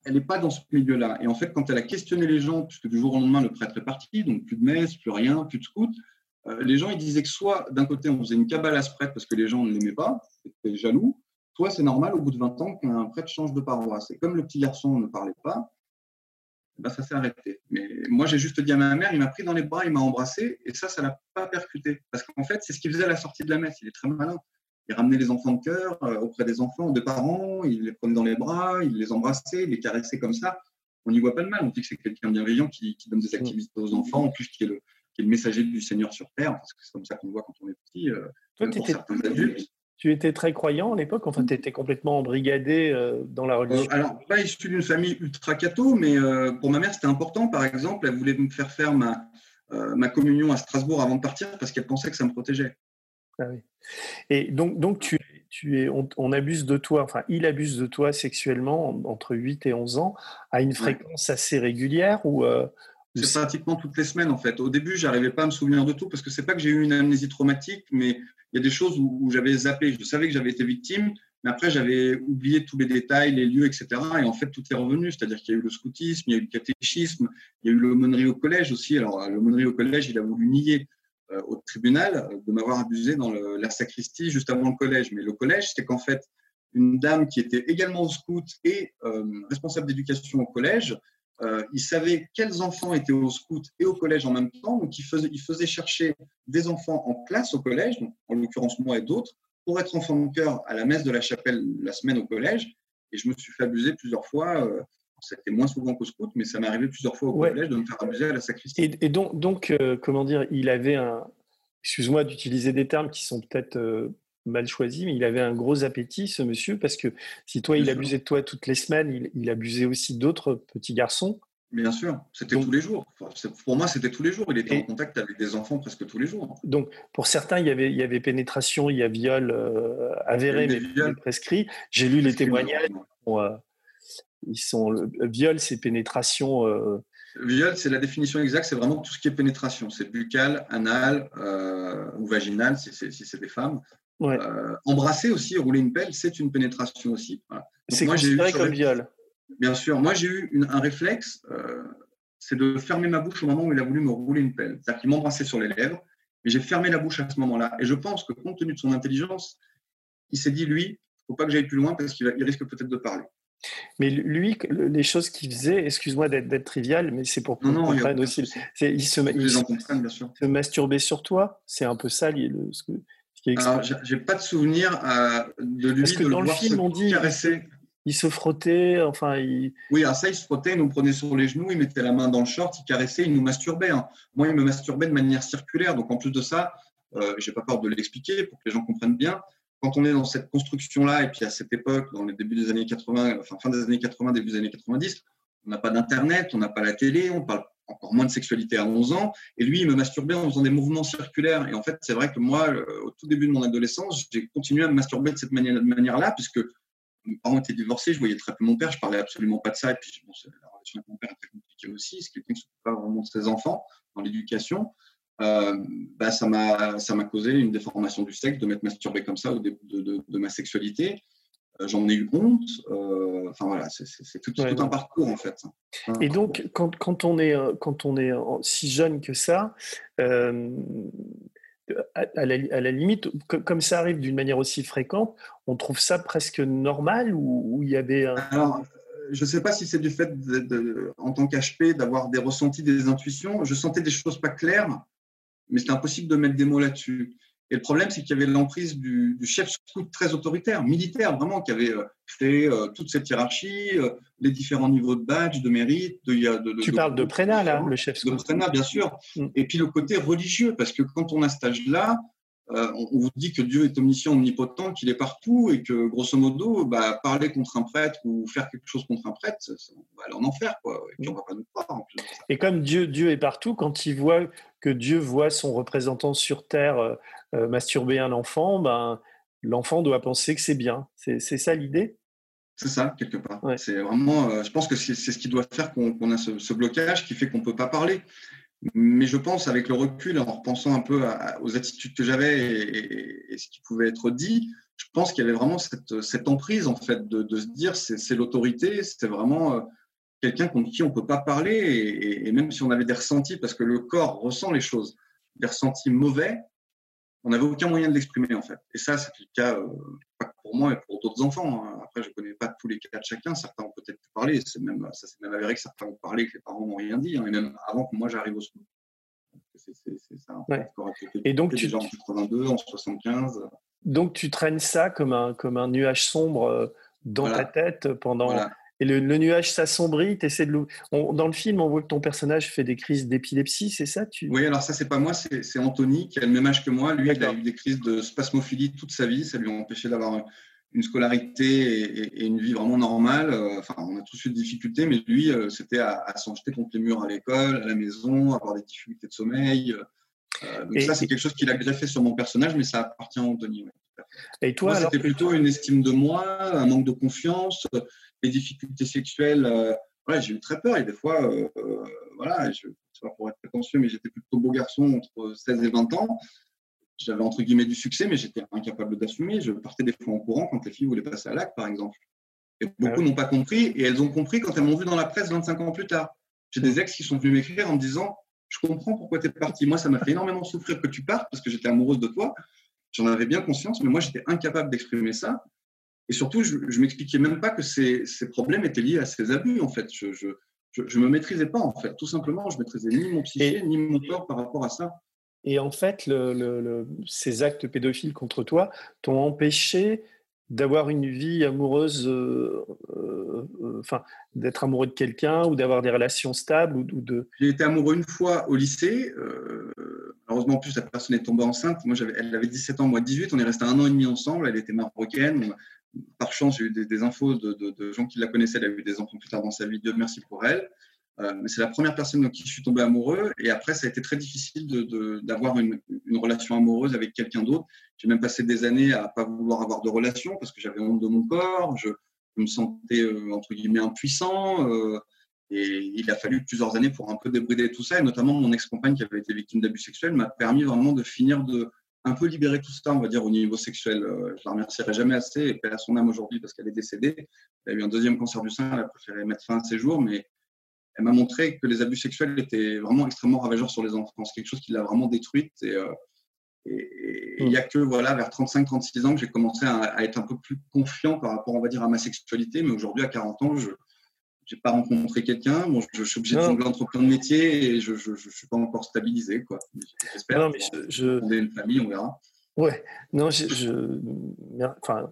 Elle n'est pas dans ce milieu-là. Et en fait, quand elle a questionné les gens, puisque du jour au lendemain, le prêtre est parti, donc plus de messe, plus rien, plus de scout, euh, les gens, ils disaient que soit, d'un côté, on faisait une cabale à ce prêtre parce que les gens ne l'aimaient pas, étaient jaloux, soit c'est normal, au bout de 20 ans, qu'un prêtre change de paroisse. Et comme le petit garçon ne parlait pas, bah, ça s'est arrêté. Mais moi, j'ai juste dit à ma mère, il m'a pris dans les bras, il m'a embrassé, et ça, ça l'a pas percuté. Parce qu'en fait, c'est ce qu'il faisait à la sortie de la messe. Il est très malin. Il ramenait les enfants de cœur euh, auprès des enfants, des parents, il les prenait dans les bras, il les embrassait, il les caressait comme ça. On n'y voit pas de mal. On dit que c'est quelqu'un bienveillant qui, donne des activités aux enfants, en plus qui est le, qui est le messager du Seigneur sur terre, parce que c'est comme ça qu'on voit quand on est petit. Euh, Toi, pour certains adultes tu étais très croyant à l'époque Enfin, tu étais complètement embrigadé euh, dans la religion euh, Alors, pas issu d'une famille ultra catho, mais euh, pour ma mère, c'était important. Par exemple, elle voulait me faire faire ma, ma communion à Strasbourg avant de partir parce qu'elle pensait que ça me protégeait. Ah oui. Et donc, donc tu, tu es, on, abuse de toi, enfin, il abuse de toi sexuellement entre 8 et 11 ans à une fréquence assez régulière ou c'est pratiquement toutes les semaines en fait. Au début, j'arrivais pas à me souvenir de tout parce que c'est pas que j'ai eu une amnésie traumatique, mais il y a des choses où, j'avais zappé. Je savais que j'avais été victime, mais après j'avais oublié tous les détails, les lieux, etc. Et en fait, tout est revenu. C'est-à-dire qu'il y a eu le scoutisme, il y a eu le catéchisme, il y a eu l'aumônerie au collège aussi. Alors l'aumônerie au collège, il a voulu nier euh, au tribunal de m'avoir abusé dans la sacristie juste avant le collège. Mais le collège, c'était qu'en fait une dame qui était également au scout et euh, responsable d'éducation au collège euh, il savait quels enfants étaient au scout et au collège en même temps. Donc, il faisait, chercher des enfants en classe au collège, en l'occurrence moi et d'autres, pour être enfant de cœur à la messe de la chapelle la semaine au collège. Et je me suis fait abuser plusieurs fois. Euh, c'était moins souvent qu'au scout, mais ça m'est arrivé plusieurs fois au collège de me faire abuser à la sacristie. Et, donc, donc euh, comment dire, il avait un. Excuse-moi d'utiliser des termes qui sont peut-être mal choisi, mais il avait un gros appétit, ce monsieur, parce que si toi, il abusait de toi toutes les semaines, il, abusait aussi d'autres petits garçons. Bien sûr, c'était tous les jours. pour moi, c'était tous les jours. Il était en contact avec des enfants presque tous les jours. Donc, pour certains, il y avait, il y avait pénétration, il y a viol euh, avéré, mais prescrit. J'ai lu les témoignages. Euh, ils sont, le viol, c'est pénétration. Euh, Viol, c'est la définition exacte, c'est vraiment tout ce qui est pénétration. C'est buccal, anal ou vaginal, si c'est des femmes. Euh, embrasser aussi, rouler une pelle, c'est une pénétration aussi. C'est considéré comme viol. Bien sûr. Moi, j'ai eu un réflexe, euh, c'est de fermer ma bouche au moment où il a voulu me rouler une pelle. C'est-à-dire qu'il m'embrassait sur les lèvres, mais j'ai fermé la bouche à ce moment-là. Et je pense que compte tenu de son intelligence, il s'est dit, lui, il ne faut pas que j'aille plus loin parce qu'il risque peut-être de parler. Mais lui, les choses qu'il faisait, excuse-moi d'être trivial, mais c'est pour qu'on comprenne aussi. Il se, il, se masturbait sur toi, c'est un peu ça ce que, alors, j'ai pas de souvenir euh, de lui Parce que de dans le, film, on dit caresser. Il se frottait, enfin. Il... Oui, alors ça, il se frottait, il nous prenait sur les genoux, il mettait la main dans le short, il caressait, il nous masturbait. Hein. Moi, il me masturbait de manière circulaire. Donc, en plus de ça, euh, j'ai pas peur de l'expliquer pour que les gens comprennent bien. Quand on est dans cette construction-là, et puis à cette époque, dans les débuts des années 80, enfin fin des années 80, début des années 90, on n'a pas d'internet, on n'a pas la télé, on parle encore moins de sexualité à 11 ans. Et lui, il me masturbait en faisant des mouvements circulaires. Et en fait, c'est vrai que moi, au tout début de mon adolescence, j'ai continué à me masturber de cette manière-là, puisque mes parents étaient divorcés, je voyais très peu mon père, je parlais absolument pas de ça. Et puis, la relation avec mon père est très compliquée aussi. C'est quelqu'un qui ne pas vraiment de ses enfants dans l'éducation. Euh, bah, ça m'a causé une déformation du sexe de m'être masturbé comme ça au début de ma sexualité. Euh, j'en ai eu honte. Euh, enfin voilà, c'est tout, un parcours en fait. Et donc, quand, quand, on est, quand on est si jeune que ça, à, la, limite, comme ça arrive d'une manière aussi fréquente, on trouve ça presque normal ou il y avait un... Alors, je ne sais pas si c'est du fait, de, en tant qu'HP, d'avoir des ressentis, des intuitions. Je sentais des choses pas claires, mais c'était impossible de mettre des mots là-dessus. Et le problème, c'est qu'il y avait l'emprise du, chef scout très autoritaire, militaire, vraiment, qui avait euh, créé euh, toute cette hiérarchie, euh, les différents niveaux de badge, de mérite. De, de, tu parles de Prénat, là, le chef scout. De Prénat, bien sûr. Mm. Et puis le côté religieux, parce que quand on a cet âge-là, on, vous dit que Dieu est omniscient, omnipotent, qu'il est partout et que grosso modo, bah, parler contre un prêtre ou faire quelque chose contre un prêtre, on va aller en enfer, quoi. Et puis on va pas nous croire. En plus. Et comme Dieu, Dieu est partout, quand il voit que Dieu voit son représentant sur terre masturber un enfant, ben l'enfant doit penser que c'est bien. C'est ça l'idée? C'est ça, quelque part. C'est vraiment, euh, je pense que c'est ce qui doit faire qu'on a ce, blocage qui fait qu'on ne peut pas parler. Mais je pense, avec le recul, en repensant un peu aux attitudes que j'avais et, ce qui pouvait être dit, je pense qu'il y avait vraiment cette, emprise, en fait, de, se dire c'est l'autorité, c'est vraiment euh, quelqu'un contre qui on ne peut pas parler. Et, même si on avait des ressentis, parce que le corps ressent les choses, des ressentis mauvais, on n'avait aucun moyen de l'exprimer en fait. Et ça, c'est le cas euh, pour moi et pour d'autres enfants. Hein. Après, je ne connais pas tous les cas de chacun. Certains ont peut-être pu parler. C'est même, ça s'est même avéré que certains ont parlé que les parents n'ont rien dit, hein, et même avant que moi j'arrive au secours. C'est ça. Et donc, tu... en 82, en 75. Donc, tu traînes ça comme un, comme un nuage sombre euh, dans ta tête pendant. Et le, nuage s'assombrit, de dans le film, on voit que ton personnage fait des crises d'épilepsie, c'est ça tu... Oui, alors ça, c'est pas moi, c'est Anthony qui a le même âge que moi. Lui, il a eu des crises de spasmophilie toute sa vie. Ça lui a empêché d'avoir une scolarité et, une vie vraiment normale. Euh, enfin, on a tous eu des difficultés, mais lui, euh, c'était à, s'en jeter contre les murs à l'école, à la maison, avoir des difficultés de sommeil. Euh, donc ça, c'est quelque chose qu'il a greffé sur mon personnage, mais ça appartient à Anthony. Et toi, c'était plutôt une estime de moi, un manque de confiance, les difficultés sexuelles, euh, j'ai eu très peur. Et des fois, euh, euh, voilà, je ne sais pas pour être prétentieux, mais j'étais plutôt beau garçon entre 16 et 20 ans. J'avais entre guillemets du succès, mais j'étais incapable d'assumer. Je partais des fois en courant quand les filles voulaient passer à l'acte, par exemple. Et beaucoup n'ont pas compris, et elles ont compris quand elles m'ont vu dans la presse 25 ans plus tard. J'ai des ex qui sont venus m'écrire en me disant Je comprends pourquoi tu es parti. Moi, ça m'a fait énormément souffrir que tu partes parce que j'étais amoureuse de toi. J'en avais bien conscience, mais moi, j'étais incapable d'exprimer ça. Et surtout, je ne m'expliquais même pas que ces, ces, problèmes étaient liés à ces abus, en fait. Je ne je, je, me maîtrisais pas, en fait. Tout simplement, je ne maîtrisais ni mon psyché, ni mon corps par rapport à ça. Et en fait, le, le, ces actes pédophiles contre toi t'ont empêché d'avoir une vie amoureuse, euh, euh, euh, enfin, d'être amoureux de quelqu'un ou d'avoir des relations stables ou, de... J'ai été amoureux une fois au lycée. Malheureusement, en plus, la personne est tombée enceinte. Moi, elle avait 17 ans, moi 18. On est resté un an et demi ensemble. Elle était marocaine par chance, j'ai eu des, infos de, gens qui la connaissaient. Elle a eu des enfants plus tard dans sa vie. Dieu merci pour elle. Euh, mais c'est la première personne dans qui je suis tombé amoureux. Et après, ça a été très difficile d'avoir une, relation amoureuse avec quelqu'un d'autre. J'ai même passé des années à pas vouloir avoir de relation parce que j'avais honte de mon corps. Je, me sentais, euh, entre guillemets, impuissant. Euh, et il a fallu plusieurs années pour un peu débrider tout ça. Et notamment, mon ex-compagne qui avait été victime d'abus sexuels m'a permis vraiment de finir de, un peu libéré tout ça, on va dire, au niveau sexuel. Euh, je la remercierai jamais assez, et à son âme aujourd'hui parce qu'elle est décédée. Elle a eu un deuxième cancer du sein, elle a préféré mettre fin à ses jours, mais elle m'a montré que les abus sexuels étaient vraiment extrêmement ravageurs sur les enfants. C'est quelque chose qui l'a vraiment détruite. Et, euh, il n'y a que voilà, vers 35-36 ans que j'ai commencé à, à, être un peu plus confiant par rapport, on va dire, à ma sexualité. Mais aujourd'hui, à 40 ans, je, j'ai pas rencontré quelqu'un. Bon, je, suis obligé de jongler entre plein de métiers et je ne suis pas encore stabilisé. Quoi. J'espère. Non, mais je, je... une famille, on verra. Ouais, non, je, je... Enfin,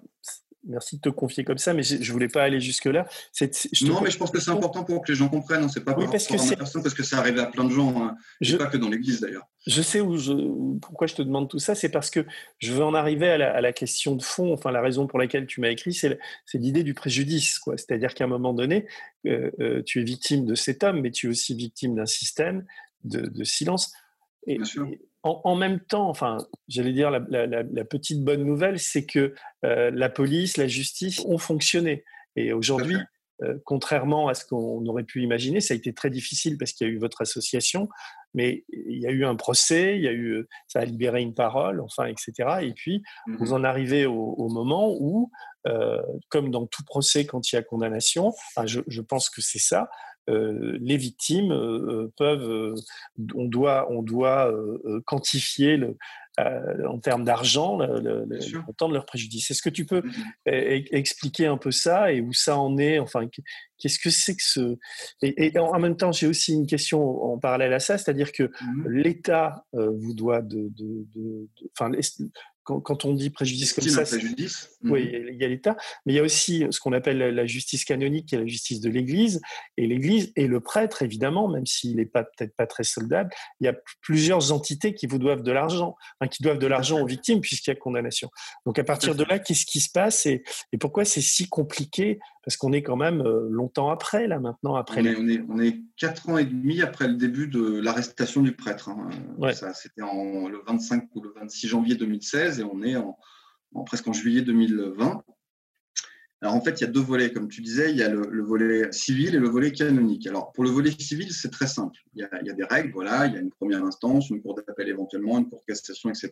merci de te confier comme ça, mais je ne voulais pas aller jusque-là. Non, mais je pense que c'est important pour que les gens comprennent. C'est pas oui, parce que à personne, parce que ça arrive à plein de gens, hein. je... pas que dans l'Église d'ailleurs. Je sais où je... pourquoi je te demande tout ça, c'est parce que je veux en arriver à la, à la, question de fond. Enfin, la raison pour laquelle tu m'as écrit, c'est l'idée du préjudice. C'est-à-dire qu'à un moment donné, euh, euh, tu es victime de cet homme, mais tu es aussi victime d'un système de, de silence. Et, Bien sûr en, même temps, enfin, j'allais dire la, petite bonne nouvelle, c'est que euh, la police, la justice ont fonctionné. Et aujourd'hui, euh, contrairement à ce qu'on aurait pu imaginer, ça a été très difficile parce qu'il y a eu votre association, mais il y a eu un procès, il y a eu, ça a libéré une parole, enfin, etc. Et puis, mmh vous en arrivez au, moment où, euh, comme dans tout procès quand il y a condamnation, je pense que c'est ça, euh, les victimes euh, euh, peuvent, on doit, on doit quantifier le, en termes d'argent le, montant de leur préjudice. Est-ce que tu peux mmh expliquer un peu ça et où ça en est? Enfin, qu'est-ce que c'est que ce et, en même temps, j'ai aussi une question en parallèle à ça, c'est-à-dire que mmh l'État vous doit de, enfin, quand, on dit préjudice comme ça, préjudice. oui, mhm. il y a l'État, mais il y a aussi ce qu'on appelle la justice canonique, qui est la justice de l'Église, et l'Église et le prêtre, évidemment, même s'il n'est pas peut-être pas très soldable, il y a plusieurs entités qui vous doivent de l'argent, qui doivent de l'argent aux victimes puisqu'il y a condamnation. Donc à partir de là, qu'est-ce qui se passe et, pourquoi c'est si compliqué Parce qu'on est quand même euh, longtemps après, là maintenant, après. On, est, on, est, quatre ans et demi après le début de l'arrestation du prêtre. Hein. C'était le 25 ou le 26 janvier 2016 et on est en, presque en juillet 2020. Alors en fait, il y a deux volets, comme tu disais, il y a le, volet civil et le volet canonique. Alors pour le volet civil, c'est très simple. Il y, a, des règles, voilà, il y a une première instance, une cour d'appel éventuellement, une cour de cassation, etc.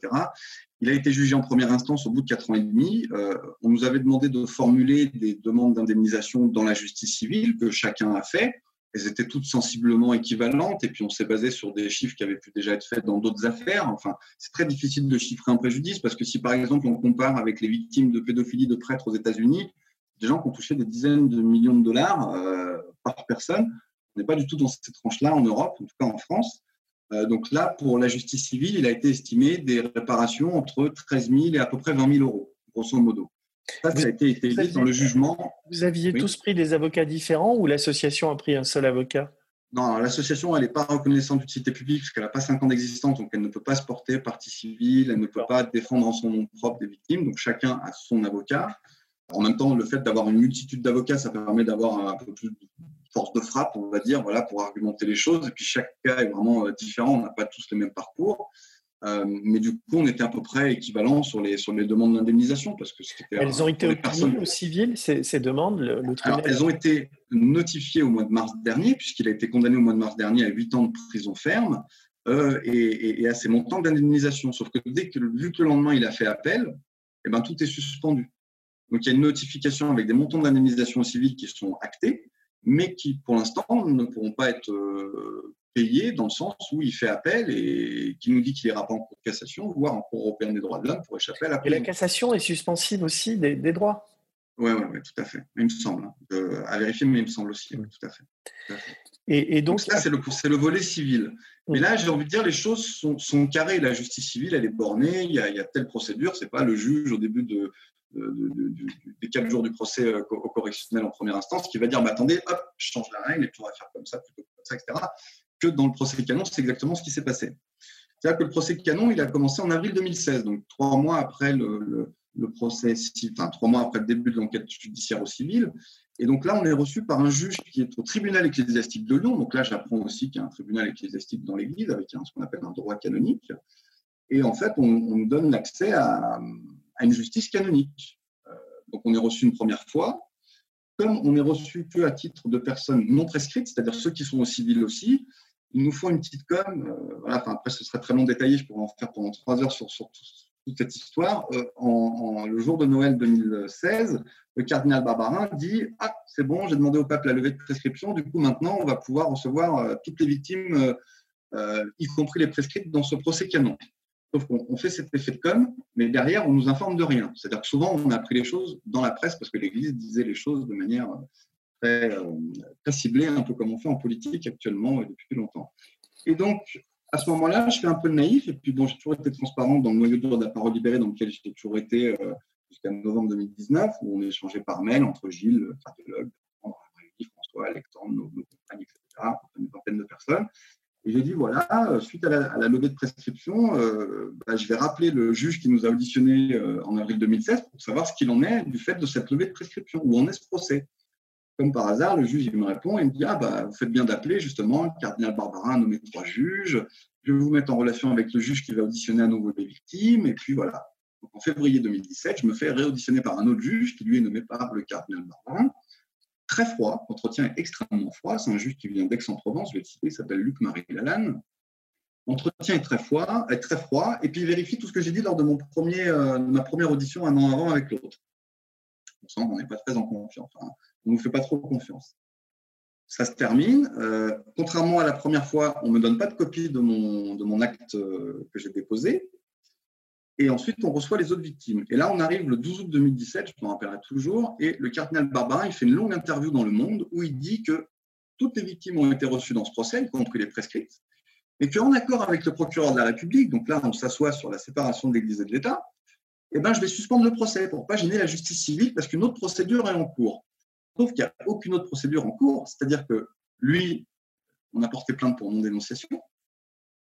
Il a été jugé en première instance au bout de quatre ans et demi. Euh, on nous avait demandé de formuler des demandes d'indemnisation dans la justice civile que chacun a fait. Elles étaient toutes sensiblement équivalentes et puis on s'est basé sur des chiffres qui avaient pu déjà être faits dans d'autres affaires. Enfin, c'est très difficile de chiffrer un préjudice parce que si par exemple on compare avec les victimes de pédophilie de prêtres aux États-Unis, des gens qui ont touché des dizaines de millions de dollars euh, par personne. On n'est pas du tout dans cette tranche-là en Europe, en tout cas en France. Euh, donc là, pour la justice civile, il a été estimé des réparations entre 13 000 et à peu près 20 000 euros, grosso modo. Ça, ça a été établi dans le jugement. Vous aviez tous pris des avocats différents ou l'association a pris un seul avocat? Non, l'association, elle n'est pas reconnaissante d'utilité publique parce qu'elle n'a pas 5 ans d'existence, donc elle ne peut pas se porter partie civile, elle ne peut pas défendre en son nom propre des victimes, donc chacun a son avocat. En même temps, le fait d'avoir une multitude d'avocats, ça permet d'avoir un peu plus de force de frappe, on va dire, voilà, pour argumenter les choses. Et puis chaque cas est vraiment euh, différent, on n'a pas tous les mêmes parcours. Euh, mais du coup, on était à peu près équivalent sur les, sur les demandes d'indemnisation. parce que Elles ont été obtenues au civil, ces, ces demandes le, Alors, Elles ont été notifiées au mois de mars dernier, puisqu'il a été condamné au mois de mars dernier à 8 ans de prison ferme euh, et, et, à ses montants d'indemnisation. Sauf que dès que, vu que le lendemain, il a fait appel, eh ben, tout est suspendu. Donc, il y a une notification avec des montants d'indemnisation civile qui sont actés, mais qui, pour l'instant, ne pourront pas être euh, payés dans le sens où il fait appel et qui nous dit qu'il ira pas en cour de cassation, voire en cour européenne des droits de l'homme pour échapper à la Et la cassation est suspensive aussi des, droits Oui, ouais, ouais, tout à fait. Il me semble. Hein. à vérifier, mais il me semble aussi. tout à fait. Et, donc, ça, c'est le, le, volet civil. Mais là, j'ai envie de dire, les choses sont, sont, carrées. La justice civile, elle est bornée. Il y a, il y a telle procédure. C'est pas le juge au début de, des quatre jours du procès euh, au correctionnel en première instance qui va dire bah, attendez, hop, je change la règle et puis on va faire comme ça plutôt comme ça, etc. Que dans le procès canon, c'est exactement ce qui s'est passé. C'est-à-dire que le procès canon, il a commencé en avril 2016, donc trois mois après le, le, procès, enfin trois mois après le début de l'enquête judiciaire au civil. Et donc là, on est reçu par un juge qui est au tribunal ecclésiastique de Lyon. Donc là, j'apprends aussi qu'il y a un tribunal ecclésiastique dans l'Église avec ce qu'on appelle un droit canonique. Et en fait, on, on donne l'accès à, à une justice canonique. Euh, donc on est reçu une première fois. Comme on est reçu que à titre de personnes non prescrites, c'est-à-dire ceux qui sont au civil aussi, il nous faut une petite com. Euh, voilà, après, ce serait très long détaillé, je pourrais en faire pendant trois heures sur, toute cette histoire. Euh, le jour de Noël 2016, le cardinal Barbarin dit Ah, c'est bon, j'ai demandé au pape la levée de prescription, du coup, maintenant, on va pouvoir recevoir toutes les victimes, y compris les prescrites, dans ce procès canon. Sauf qu'on fait cet effet de com, mais derrière, on nous informe de rien. C'est-à-dire que souvent, on a appris les choses dans la presse parce que l'Église disait les choses de manière très, euh, très, ciblée, un peu comme on fait en politique actuellement et depuis longtemps. Et donc, à ce moment-là, je fais un peu naïf, et puis bon, j'ai toujours été transparent dans le noyau dur de la parole libérée, dans lequel j'ai toujours été euh, jusqu'à novembre 2019, où on échangeait par mail entre Gilles, le cardiologue, François, Alexandre, nos, nos etc., une vingtaine de personnes. Et j'ai dit, voilà, suite à la, levée de prescription, euh, bah, je vais rappeler le juge qui nous a auditionné euh, en avril 2016 pour savoir ce qu'il en est du fait de cette levée de prescription, où en est ce procès? Comme par hasard, le juge il me répond et me dit, ah, bah, vous faites bien d'appeler, justement, le cardinal Barbarin a nommé trois juges, je vais vous mettre en relation avec le juge qui va auditionner à nouveau les victimes, et puis voilà. en février 2017, je me fais réauditionner par un autre juge qui lui est nommé par le cardinal Barbarin très froid, l'entretien est extrêmement froid. C'est un juge qui vient d'Aix-en-Provence, je vais le citer, il s'appelle Luc-Marie Lalanne. L'entretien est très froid, est très froid, et puis il vérifie tout ce que j'ai dit lors de, mon premier, euh, ma première audition un an avant avec l'autre. On sent qu'on n'est pas très en confiance, on ne nous fait pas trop confiance. Ça se termine. Euh, contrairement à la première fois, on ne me donne pas de copie de mon, de mon acte euh, que j'ai déposé. Et ensuite, on reçoit les autres victimes. Et là, on arrive le 12 août 2017, je m'en rappellerai toujours, et le cardinal Barbarin, il fait une longue interview dans Le Monde où il dit que toutes les victimes ont été reçues dans ce procès, y compris les prescrites, et qu'en accord avec le procureur de la République, donc là, on s'assoit sur la séparation de l'Église et de l'État, eh ben, je vais suspendre le procès pour ne pas gêner la justice civile parce qu'une autre procédure est en cours. Sauf qu'il n'y a aucune autre procédure en cours, c'est-à-dire que lui, on a porté plainte pour non-dénonciation,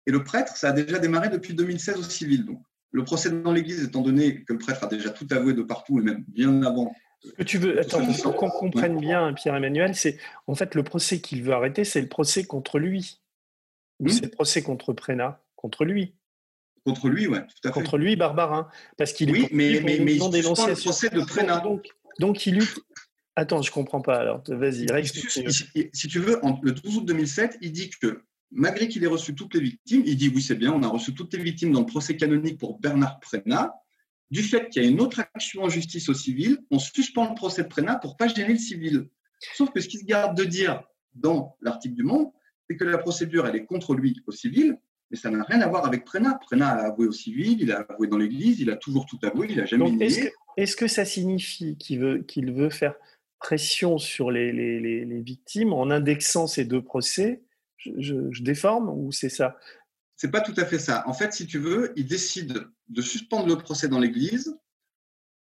et le prêtre, ça a déjà démarré depuis 2016 au civil. Donc, le procès dans l'Église, étant donné que le prêtre a déjà tout avoué de partout et même bien avant. Ce que tu veux, attends, pour qu'on comprenne bien, Pierre-Emmanuel, c'est en fait le procès qu'il veut arrêter, c'est le procès contre lui. Ou hmm c'est le procès contre Prénat, contre lui. Contre lui, oui, tout à fait. Contre lui, Barbarin. Parce qu'il oui, mais, mais, mais il le procès de Prénat. Donc, donc, il lutte. Attends, je comprends pas. Alors, vas-y, si, si, tu veux, le 12 août 2007, il dit que malgré qu'il ait reçu toutes les victimes, il dit oui, c'est bien, on a reçu toutes les victimes dans le procès canonique pour Bernard Prénat. Du fait qu'il y a une autre action en justice au civil, on suspend le procès de Prénat pour pas gêner le civil. Sauf que ce qu'il se garde de dire dans l'article du Monde, c'est que la procédure, elle est contre lui au civil, mais ça n'a rien à voir avec Prénat. Prénat a avoué au civil, il a avoué dans l'Église, il a toujours tout avoué, il n'a jamais nié. Est-ce que, est que, ça signifie qu'il veut, qu'il veut faire pression sur les, les, les, victimes en indexant ces deux procès je, déforme ou c'est ça? C'est pas tout à fait ça. En fait, si tu veux, il décide de suspendre le procès dans l'Église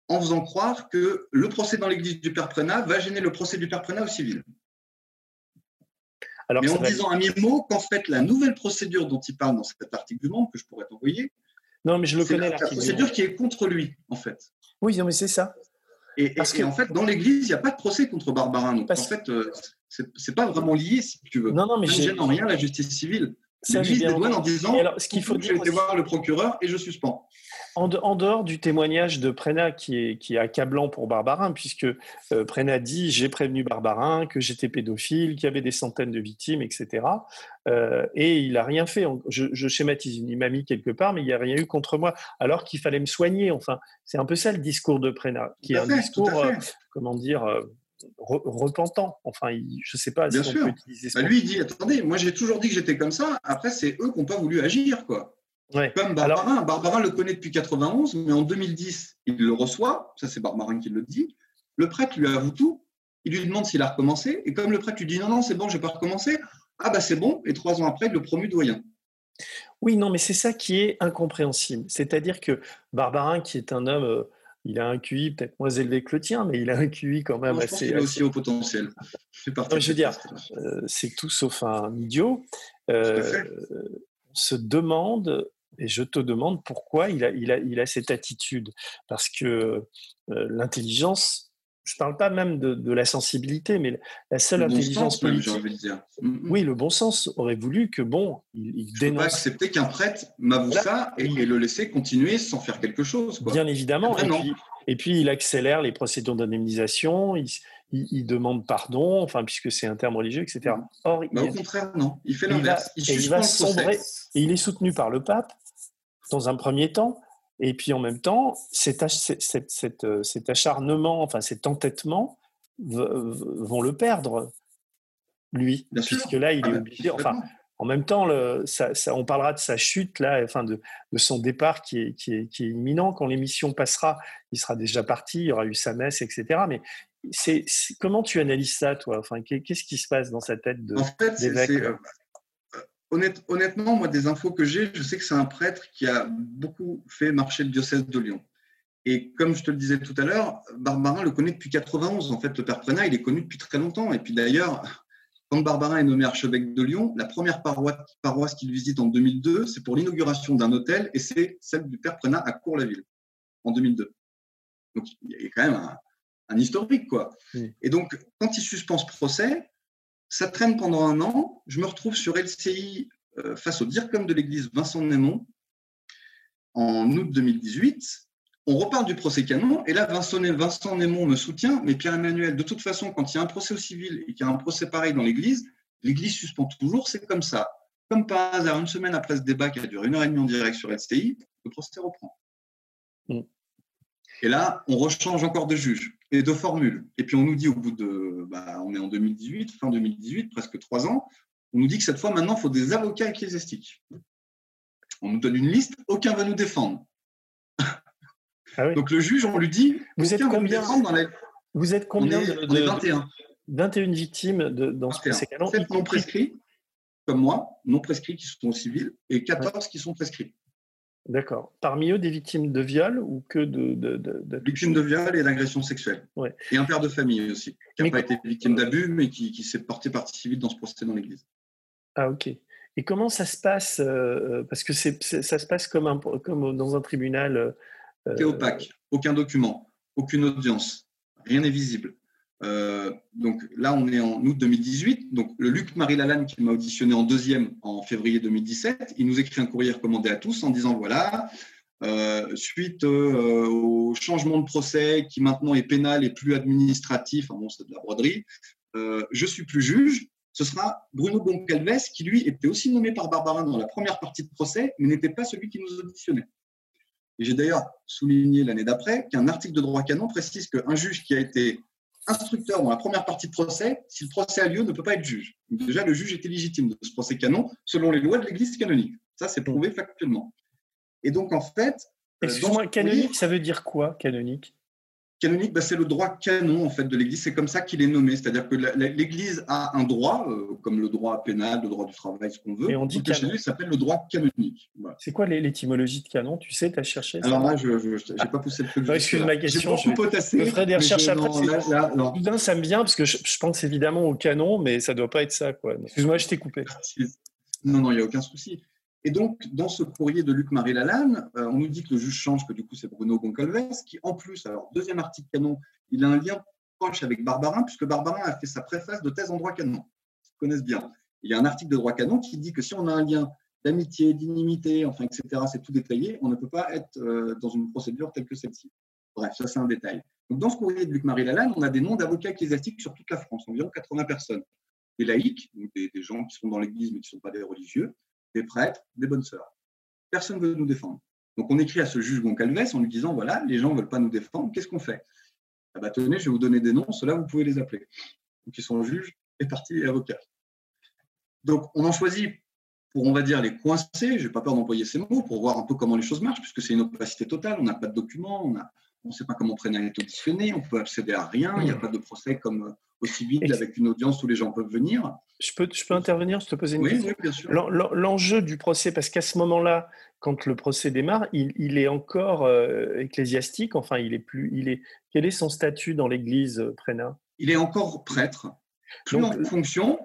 en faisant croire que le procès dans l'Église du Père Prénat va gêner le procès du Père Prénat au civil. Alors, Mais en disant un mi-mot qu'en fait, la nouvelle procédure dont il parle dans cet article du Monde, que je pourrais t'envoyer, non, mais je le connais. La, la procédure qui est contre lui, en fait. Oui, non, mais c'est ça. Et, en fait, dans l'Église, il n'y a pas de procès contre Barbarin. Donc, en fait, euh, ce n'est pas vraiment lié, si tu veux. Non, non, mais je gêne en rien la justice civile. L'Église dédouane en disant alors, ce qu'il faut dire, j'ai été voir le procureur et je suspends. En, dehors du témoignage de Prénat qui est, qui est accablant pour Barbarin, puisque euh, Prénat dit j'ai prévenu Barbarin que j'étais pédophile, qu'il y avait des centaines de victimes, etc. Euh, et il n'a rien fait. Je, schématise, il m'a mis quelque part, mais il n'y a rien eu contre moi, alors qu'il fallait me soigner. Enfin, c'est un peu ça le discours de Prénat, qui est un discours, euh, comment dire, repentant. Enfin, je ne sais pas Bien si sûr. on peut utiliser bah, Lui, il dit attendez, moi j'ai toujours dit que j'étais comme ça. Après, c'est eux qui n'ont pas voulu agir, quoi. Comme Barbarin. Barbarin le connaît depuis 91, mais en 2010, il le reçoit. Ça, c'est Barbarin qui le dit. Le prêtre lui avoue tout. Il lui demande s'il a recommencé. Et comme le prêtre lui dit non, non, c'est bon, je n'ai pas recommencé. Ah, bah c'est bon. Et trois ans après, il le promu doyen. Oui, non, mais c'est ça qui est incompréhensible. C'est-à-dire que Barbarin, qui est un homme. Il a un QI peut-être moins élevé que le tien, mais il a un QI quand même assez. il a aussi au potentiel. je veux dire, euh, c'est tout sauf un idiot. Euh, on se demande et je te demande pourquoi il a, il a, il a cette attitude. Parce que euh, l'intelligence, je ne parle pas même de, la sensibilité, mais la seule intelligence politique. Oui, le bon sens aurait voulu que, bon, il, il dénonce. pas accepter qu'un prêtre m'avoue ça et, le laisser continuer sans faire quelque chose. Bien évidemment. Et puis, et puis, il accélère les procédures d'indemnisation, il, il, demande pardon, enfin, puisque c'est un terme religieux, etc. Or, bah, au contraire, non. Il fait l'inverse. Il, il, va sombrer. Et il est soutenu par le pape dans un premier temps. Et puis en même temps, cet, euh, cet, acharnement, enfin cet entêtement vont le perdre, lui, puisque là, il est ah, obligé. Enfin, en même temps, le, ça, on parlera de sa chute, là, enfin de, de son départ qui est, qui est, qui est imminent. Quand l'émission passera, il sera déjà parti, il y aura eu sa messe, etc. Mais c'est, comment tu analyses ça, toi? Enfin, Qu'est-ce qui se passe dans sa tête de, en fait, honnêtement, moi, des infos que j'ai, je sais que c'est un prêtre qui a beaucoup fait marcher le diocèse de Lyon. Et comme je te le disais tout à l'heure, Barbarin le connaît depuis 91. En fait, le père Prénat, il est connu depuis très longtemps. Et puis d'ailleurs, quand Barbarin est nommé archevêque de Lyon, la première paroisse, qu'il visite en 2002, c'est pour l'inauguration d'un hôtel, et c'est celle du père Prénat à Cours-la-Ville, en 2002. Donc, il y a quand même un, historique, quoi. Et donc, quand il suspend ce procès, ça traîne pendant un an. Je me retrouve sur LCI euh, face au DIRCOM de l'église Vincent Némon en août 2018. On reparle du procès canon, et là, Vincent, Vincent Némon me soutient, mais Pierre-Emmanuel, de toute façon, quand il y a un procès au civil et qu'il y a un procès pareil dans l'église, l'église suspend toujours, c'est comme ça. Comme par hasard, une semaine après ce débat qui a duré une heure et demie en direct sur LCI, le procès reprend. Mm. Et là, on rechange encore de juge et de formule. Et puis on nous dit au bout de, bah, on est en 2018, fin 2018, presque trois ans, on nous dit que cette fois maintenant, il faut des avocats ecclésiastiques. On nous donne une liste, aucun va nous défendre. (laughs) Ah Donc le juge, on lui dit, vous êtes combien dans la... Vous êtes combien on est, de, 21. 21 victimes de, dans ce procès canon 7 non prescrits, comme moi, non prescrits qui sont au civil, et 14 qui sont prescrits. D'accord. Parmi eux, des victimes de viol ou que de. de, victimes de viol et d'agression sexuelle. Ouais. Et un père de famille aussi, qui n'a pas été victime d'abus, mais qui, qui s'est porté partie civile dans ce procès dans l'Église. Ah, ok. Et comment ça se passe euh, Parce que c'est, ça se passe comme, un, comme dans un tribunal. Euh, c'est opaque. Aucun document, aucune audience, rien n'est visible. Euh, donc là, on est en août 2018. Donc le Luc Marie Lalanne qui m'a auditionné en deuxième en février 2017, il nous écrit un courrier recommandé à tous en disant voilà, euh, suite euh, au changement de procès qui maintenant est pénal et plus administratif, enfin bon, c'est de la broderie, je suis plus juge. Ce sera Bruno Goncalves qui lui était aussi nommé par Barbarin dans la première partie de procès, mais n'était pas celui qui nous auditionnait. Et j'ai d'ailleurs souligné l'année d'après qu'un article de droit canon précise qu'un juge qui a été instructeur dans la première partie de procès, si le procès a lieu, ne peut pas être juge. déjà, le juge était légitime de ce procès canon selon les lois de l'Église canonique. Ça, c'est prouvé factuellement. Et donc, en fait. Euh, Excuse-moi, canonique, ça veut dire quoi, canonique? Canonique, bah, c'est le droit canon en fait de l'Église. C'est comme ça qu'il est nommé. C'est-à-dire que l'Église a un droit, euh, comme le droit pénal, le droit du travail, ce qu'on veut. Et on dit que ça s'appelle le droit canonique. C'est quoi l'étymologie de canon? Tu sais, tu as cherché Alors là, je n'ai pas poussé le truc. excuse ma question. J'ai beaucoup potassé. Je ferai des recherches après. Non, ça me vient parce que je, pense évidemment au canon, mais ça ne doit pas être ça. (laughs) Excuse-moi, je t'ai coupé. Non, non, il n'y a aucun souci. Et donc, dans ce courrier de Luc-Marie Lalanne, euh, on nous dit que le juge change, que du coup, c'est Bruno Goncalves, qui, en plus, alors, deuxième article canon, il a un lien proche avec Barbarin, puisque Barbarin a fait sa préface de thèse en droit canon. Ils connaissent bien. Il y a un article de droit canon qui dit que si on a un lien d'amitié, d'inimité, enfin, etc., c'est tout détaillé, on ne peut pas être euh, dans une procédure telle que celle-ci. Bref, ça, c'est un détail. Donc, dans ce courrier de Luc-Marie Lalanne, on a des noms d'avocats ecclésiastiques sur toute la France, environ 80 personnes. Des laïcs, des, des gens qui sont dans l'Église mais qui ne sont pas des religieux, des prêtres, des bonnes sœurs. Personne ne veut nous défendre. Donc on écrit à ce juge Goncalves en lui disant voilà, les gens ne veulent pas nous défendre, qu'est-ce qu'on fait? Ah bah tenez, je vais vous donner des noms, ceux-là vous pouvez les appeler. Donc ils sont juges et partis et avocats. Donc on en choisit pour, on va dire, les coincer, je n'ai pas peur d'employer ces mots, pour voir un peu comment les choses marchent, puisque c'est une opacité totale, on n'a pas de documents, on ne sait pas comment Prénat est auditionné, on peut accéder à rien, il n'y a pas de procès comme au civil avec une audience où les gens peuvent venir. Je peux, je peux intervenir, je te poser une question Oui, bien sûr. L'enjeu du procès, parce qu'à ce moment-là, quand le procès démarre, il, est encore euh, ecclésiastique, enfin, il est plus, il est, quel est son statut dans l'Église, euh, Prénat Il est encore prêtre, plus en fonction,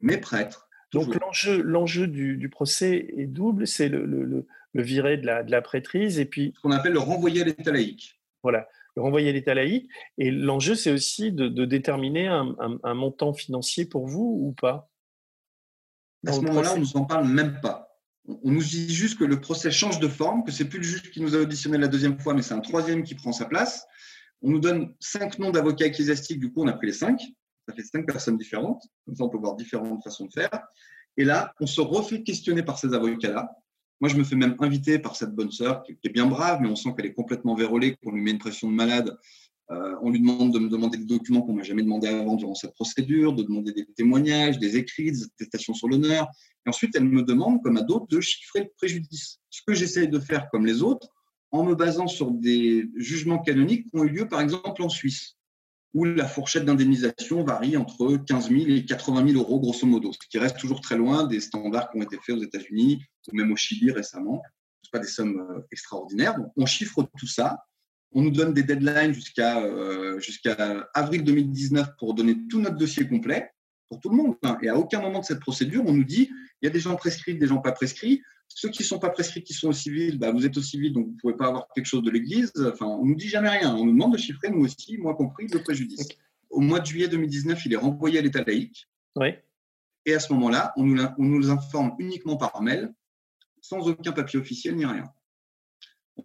mais prêtre. Donc l'enjeu, l'enjeu du, procès est double, c'est le, le, de la, de la prêtrise et puis... Ce qu'on appelle le renvoyer à l'état laïque. Voilà renvoyer l'État laïque. Et l'enjeu, c'est aussi de, déterminer un, montant financier pour vous ou pas? À ce moment-là, on ne nous en parle même pas. On nous dit juste que le procès change de forme, que c'est plus le juge qui nous a auditionné la deuxième fois, mais c'est un troisième qui prend sa place. On nous donne cinq noms d'avocats ecclésiastiques, du coup, on a pris les cinq. Ça fait cinq personnes différentes. Comme ça, on peut voir différentes façons de faire. Et là, on se refait questionner par ces avocats-là. Moi, je me fais même inviter par cette bonne sœur qui, est bien brave, mais on sent qu'elle est complètement vérolée, qu'on lui met une pression de malade. Euh, on lui demande de me demander des documents qu'on m'a jamais demandé avant durant cette procédure, de demander des témoignages, des écrits, des attestations sur l'honneur. Et ensuite, elle me demande, comme à d'autres, de chiffrer le préjudice. Ce que j'essaie de faire comme les autres, en me basant sur des jugements canoniques qui ont eu lieu, par exemple, en Suisse où la fourchette d'indemnisation varie entre 15 000 et 80 000 euros, grosso modo, ce qui reste toujours très loin des standards qui ont été faits aux États-Unis ou même au Chili récemment. Ce pas des sommes euh, extraordinaires. On chiffre tout ça. On nous donne des deadlines jusqu'à euh, avril 2019 pour donner tout notre dossier complet pour tout le monde. Hein. Et à aucun moment de cette procédure, on nous dit il y a des gens prescrits, des gens pas prescrits. Ceux qui ne sont pas prescrits, qui sont au civil, bah, vous êtes au civil, donc vous ne pouvez pas avoir quelque chose de l'Église. Enfin, on ne nous dit jamais rien. On nous demande de chiffrer, nous aussi, moi compris, le préjudice. Au mois de juillet 2019, il est renvoyé à l'État laïque. Oui. Et à ce moment-là, on nous, on nous informe uniquement par mail, sans aucun papier officiel ni rien.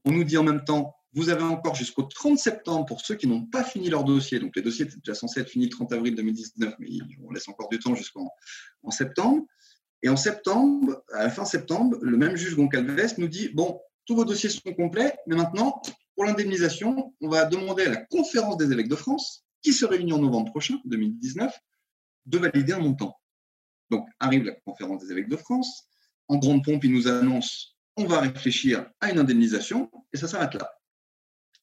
On nous dit en même temps, vous avez encore jusqu'au 30 septembre pour ceux qui n'ont pas fini leur dossier. Donc, les dossiers étaient déjà censés être finis le 30 avril 2019, mais on laisse encore du temps jusqu'en en septembre. Et en septembre, à la fin septembre, le même juge Goncalves nous dit Bon, tous vos dossiers sont complets, mais maintenant, pour l'indemnisation, on va demander à la conférence des évêques de France, qui se réunit en novembre prochain, 2019, de valider un montant. Donc, arrive la conférence des évêques de France. En grande pompe, il nous annonce on va réfléchir à une indemnisation, et ça s'arrête là.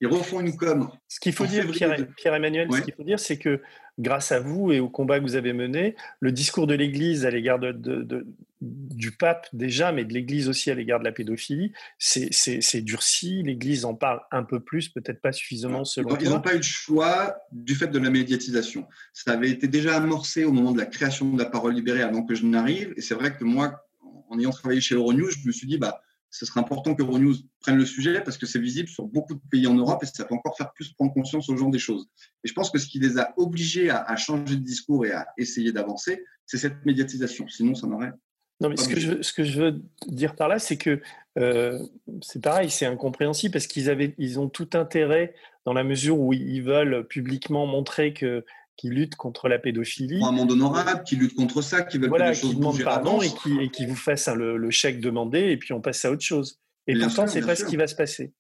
Ils refont une com. Ce qu'il faut dire, Pierre-Emmanuel, ce qu'il faut dire, c'est que grâce à vous et au combat que vous avez mené, le discours de l'Église à l'égard de, du pape déjà, mais de l'Église aussi à l'égard de la pédophilie, c'est durci. L'Église en parle un peu plus, peut-être pas suffisamment selon Ils n'ont pas eu le choix du fait de la médiatisation. Ça avait été déjà amorcé au moment de la création de la parole libérée avant que je n'arrive. Et c'est vrai que moi, en ayant travaillé chez Euronews, je me suis dit, bah, ce serait important que Euronews prenne le sujet parce que c'est visible sur beaucoup de pays en Europe et ça peut encore faire plus prendre conscience aux gens des choses. Et je pense que ce qui les a obligés à, changer de discours et à essayer d'avancer, c'est cette médiatisation. Sinon, ça n'aurait. Non, mais ce que, je, ce que, je, veux dire par là, c'est que euh, c'est pareil, c'est incompréhensible parce qu'ils avaient, ils ont tout intérêt dans la mesure où ils veulent publiquement montrer que qui luttent contre la pédophilie. un monde honorable, qui luttent contre ça, qui veulent voilà, que les choses demandent pardon et qui, et qui, vous fassent le, chèque demandé et puis on passe à autre chose. Et pourtant, ce n'est pas ce qui va se passer.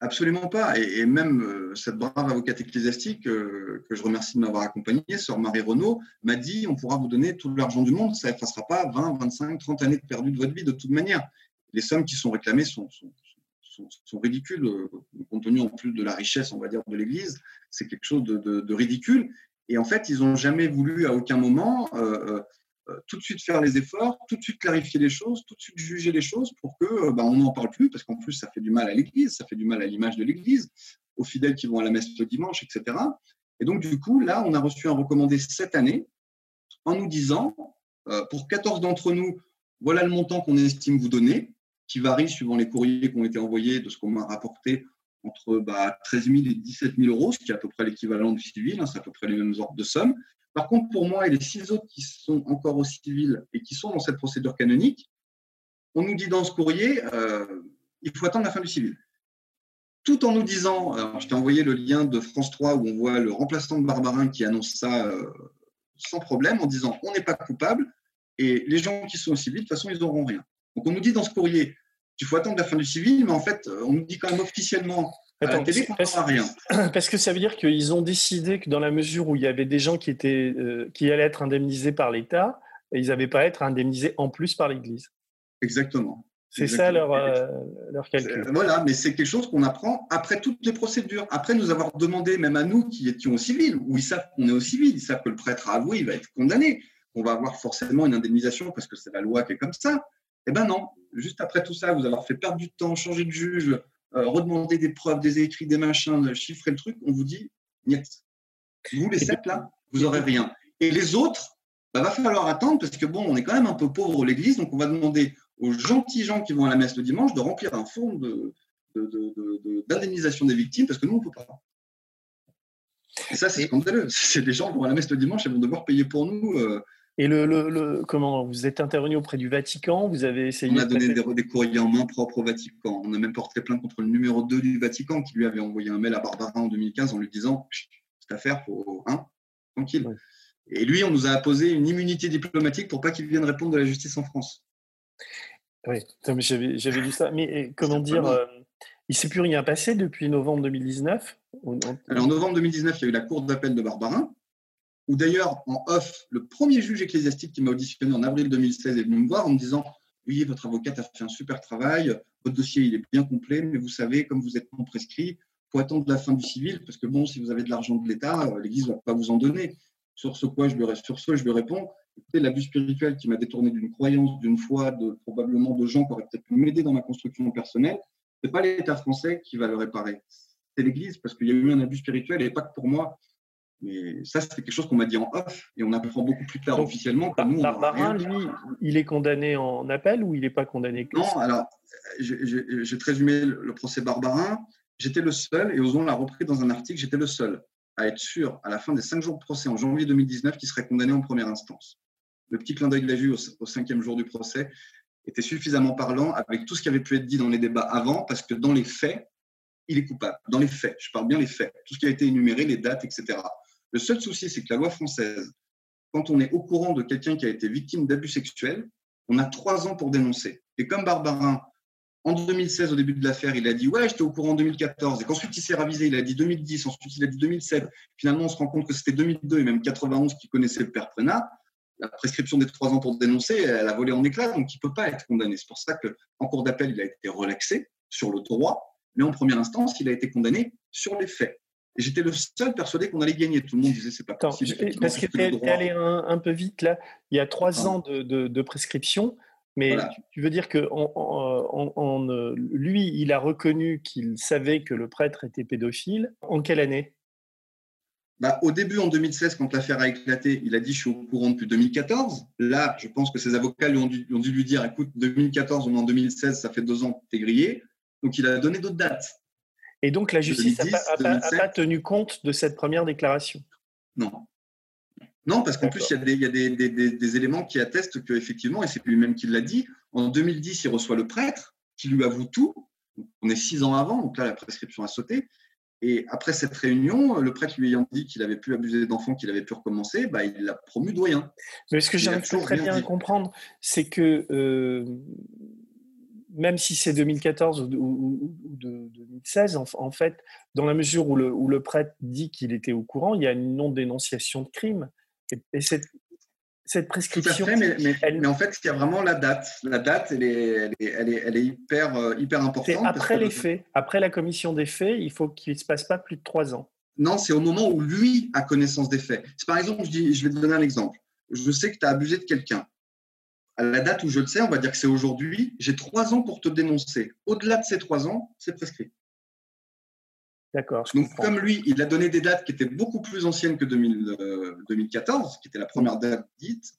Absolument pas. Et, même euh, cette brave avocate ecclésiastique, euh, que je remercie de m'avoir accompagnée, sœur Marie Renaud, m'a dit on pourra vous donner tout l'argent du monde, ça n'effacera pas 20, 25, 30 années de perdu de votre vie de toute manière. Les sommes qui sont réclamées sont, sont, sont, ridicules, euh, compte tenu en plus de la richesse, on va dire, de l'Église. C'est quelque chose de, de, de, ridicule. Et en fait, ils n'ont jamais voulu à aucun moment euh, euh, tout de suite faire les efforts, tout de suite clarifier les choses, tout de suite juger les choses pour que euh, bah, on n'en parle plus, parce qu'en plus ça fait du mal à l'Église, ça fait du mal à l'image de l'Église, aux fidèles qui vont à la messe le dimanche, etc. Et donc du coup, là, on a reçu un recommandé cette année en nous disant, pour 14 d'entre nous, voilà le montant qu'on estime vous donner, qui varie suivant les courriers qui ont été envoyés de ce qu'on m'a rapporté entre bah, 13 000 et 17 000 euros, ce qui est à peu près l'équivalent du civil, hein, c'est à peu près les mêmes ordres de somme. Par contre, pour moi et les six autres qui sont encore au civil et qui sont dans cette procédure canonique, on nous dit dans ce courrier, euh, il faut attendre la fin du civil. Tout en nous disant, je t'ai envoyé le lien de France 3 où on voit le remplaçant de Barbarin qui annonce ça euh, sans problème, en disant on n'est pas coupable et les gens qui sont au civil, de toute façon, ils n'auront rien. Donc on nous dit dans ce courrier, il faut attendre la fin du civil, mais en fait, on nous dit quand même officiellement à la télé qu'on rien. (clears throat) Parce que ça veut dire qu'ils ont décidé que dans la mesure où il y avait des gens qui, étaient, euh, qui allaient être indemnisés par l'État, ils n'avaient pas à être indemnisés en plus par l'Église. Exactement. C'est ça leur, euh, leur calcul. Euh, voilà, mais c'est quelque chose qu'on apprend après toutes les procédures. Après nous avoir demandé, même à nous qui étions au civil, où ils savent qu'on est au civil, ils savent que le prêtre a avoué, il va être condamné, qu'on va avoir forcément une indemnisation parce que c'est la loi qui est comme ça. Eh ben non, juste après tout ça, vous avoir fait perdre du temps, changer de juge, euh, redemander des preuves, des écrits, des machins, chiffrer le truc, on vous dit, niet. Vous, les sept là, vous n'aurez rien. Et les autres, il bah, va falloir attendre parce que bon, on est quand même un peu pauvre l'église, donc on va demander aux gentils gens qui vont à la messe le dimanche de remplir un fonds d'indemnisation de, des victimes parce que nous, on ne peut pas. Et ça, c'est scandaleux. (laughs) C'est des gens qui vont à la messe le dimanche et vont devoir payer pour nous. Euh, et le, le, comment vous êtes intervenu auprès du Vatican Vous avez essayé On a donné des, courriers en main propre au Vatican. On a même porté plainte contre le numéro 2 du Vatican qui lui avait envoyé un mail à Barbara en 2015 en lui disant cette affaire, faut hein, tranquille. Et lui, on nous a posé une immunité diplomatique pour pas qu'il vienne répondre de la justice en France. Oui, j'avais lu ça. Mais comment dire euh, Il ne s'est plus rien passé depuis novembre 2019 Alors, en novembre 2019, il y a eu la cour d'appel de Barbarin ou d'ailleurs en off, le premier juge ecclésiastique qui m'a auditionné en avril 2016 est venu me voir en me disant Oui, votre avocate a fait un super travail, votre dossier il est bien complet, mais vous savez, comme vous êtes non prescrit, il faut attendre la fin du civil, parce que bon, si vous avez de l'argent de l'État, euh, l'Église ne va pas vous en donner. Sur ce, quoi je lui, sur ce, je lui réponds écoutez, l'abus spirituel qui m'a détourné d'une croyance, d'une foi, de, probablement de gens qui auraient peut-être pu m'aider dans ma construction personnelle, ce n'est pas l'État français qui va le réparer. C'est l'Église, parce qu'il y a eu un abus spirituel et pas que pour moi. Mais ça, c'est quelque chose qu'on m'a dit en off et on apprend beaucoup plus tard officiellement que nous. Barbarin, lui, il est condamné en appel ou il n'est pas condamné Non, alors, j'ai très résumé le procès Barbarin. J'étais le seul, et Ozon l'a repris dans un article, j'étais le seul à être sûr, à la fin des cinq jours de procès en janvier 2019, qu'il serait condamné en première instance. Le petit clin d'œil de la vue au, cinquième jour du procès était suffisamment parlant avec tout ce qui avait pu être dit dans les débats avant, parce que dans les faits, il est coupable. Dans les faits, je parle bien les faits, tout ce qui a été énuméré, les dates, etc. Le seul souci, c'est que la loi française, quand on est au courant de quelqu'un qui a été victime d'abus sexuels, on a trois ans pour dénoncer. Et comme Barbarin, en 2016, au début de l'affaire, il a dit Ouais, j'étais au courant en 2014. Et qu'ensuite, il s'est ravisé, il a dit 2010, ensuite, il a dit 2007. Finalement, on se rend compte que c'était 2002 et même 91 qui connaissait le père Prenat. La prescription des trois ans pour dénoncer, elle a volé en éclats, donc il ne peut pas être condamné. C'est pour ça qu'en cours d'appel, il a été relaxé sur le droit, mais en première instance, il a été condamné sur les faits. Et j'étais le seul persuadé qu'on allait gagner. Tout le monde disait c'est pas possible. parce que tu es allé un, peu vite là. Il y a trois ans de, prescription. Mais tu, veux dire que euh, lui, il a reconnu qu'il savait que le prêtre était pédophile. En quelle année? Bah, au début, en 2016, quand l'affaire a éclaté, il a dit Je suis au courant depuis 2014. Là, je pense que ses avocats lui ont, dû, lui dire Écoute, 2014 ou en 2016, ça fait deux ans que tu es grillé. Donc, il a donné d'autres dates. Et donc, la justice n'a pas, tenu compte de cette première déclaration Non. Non, parce qu'en plus, il y a, des, des, éléments qui attestent qu'effectivement, et c'est lui-même qui l'a dit, en 2010, il reçoit le prêtre qui lui avoue tout. On est six ans avant, donc là, la prescription a sauté. Et après cette réunion, le prêtre lui ayant dit qu'il avait pu abuser d'enfants, qu'il avait pu recommencer, bah, il l'a promu doyen. Mais ce que j'aimerais très bien comprendre, c'est que euh, même si c'est 2014 ou, 2016, en, fait, dans la mesure où le, où le prêtre dit qu'il était au courant, il y a une non-dénonciation de crime. Et, cette, cette prescription. mais, en fait, il y a vraiment la date. La date, elle est, elle est, elle est, hyper, euh, hyper importante. après les faits, après la commission des faits, il faut qu'il ne se passe pas plus de trois ans. Non, c'est au moment où lui a connaissance des faits. Par exemple, je, dis, je vais te donner un exemple. Je sais que tu as abusé de quelqu'un. À la date où je le sais, on va dire que c'est aujourd'hui, j'ai trois ans pour te dénoncer. Au-delà de ces trois ans, c'est prescrit. D'accord. Donc, comme lui, il a donné des dates qui étaient beaucoup plus anciennes que 2014, euh, qui était la première date dite,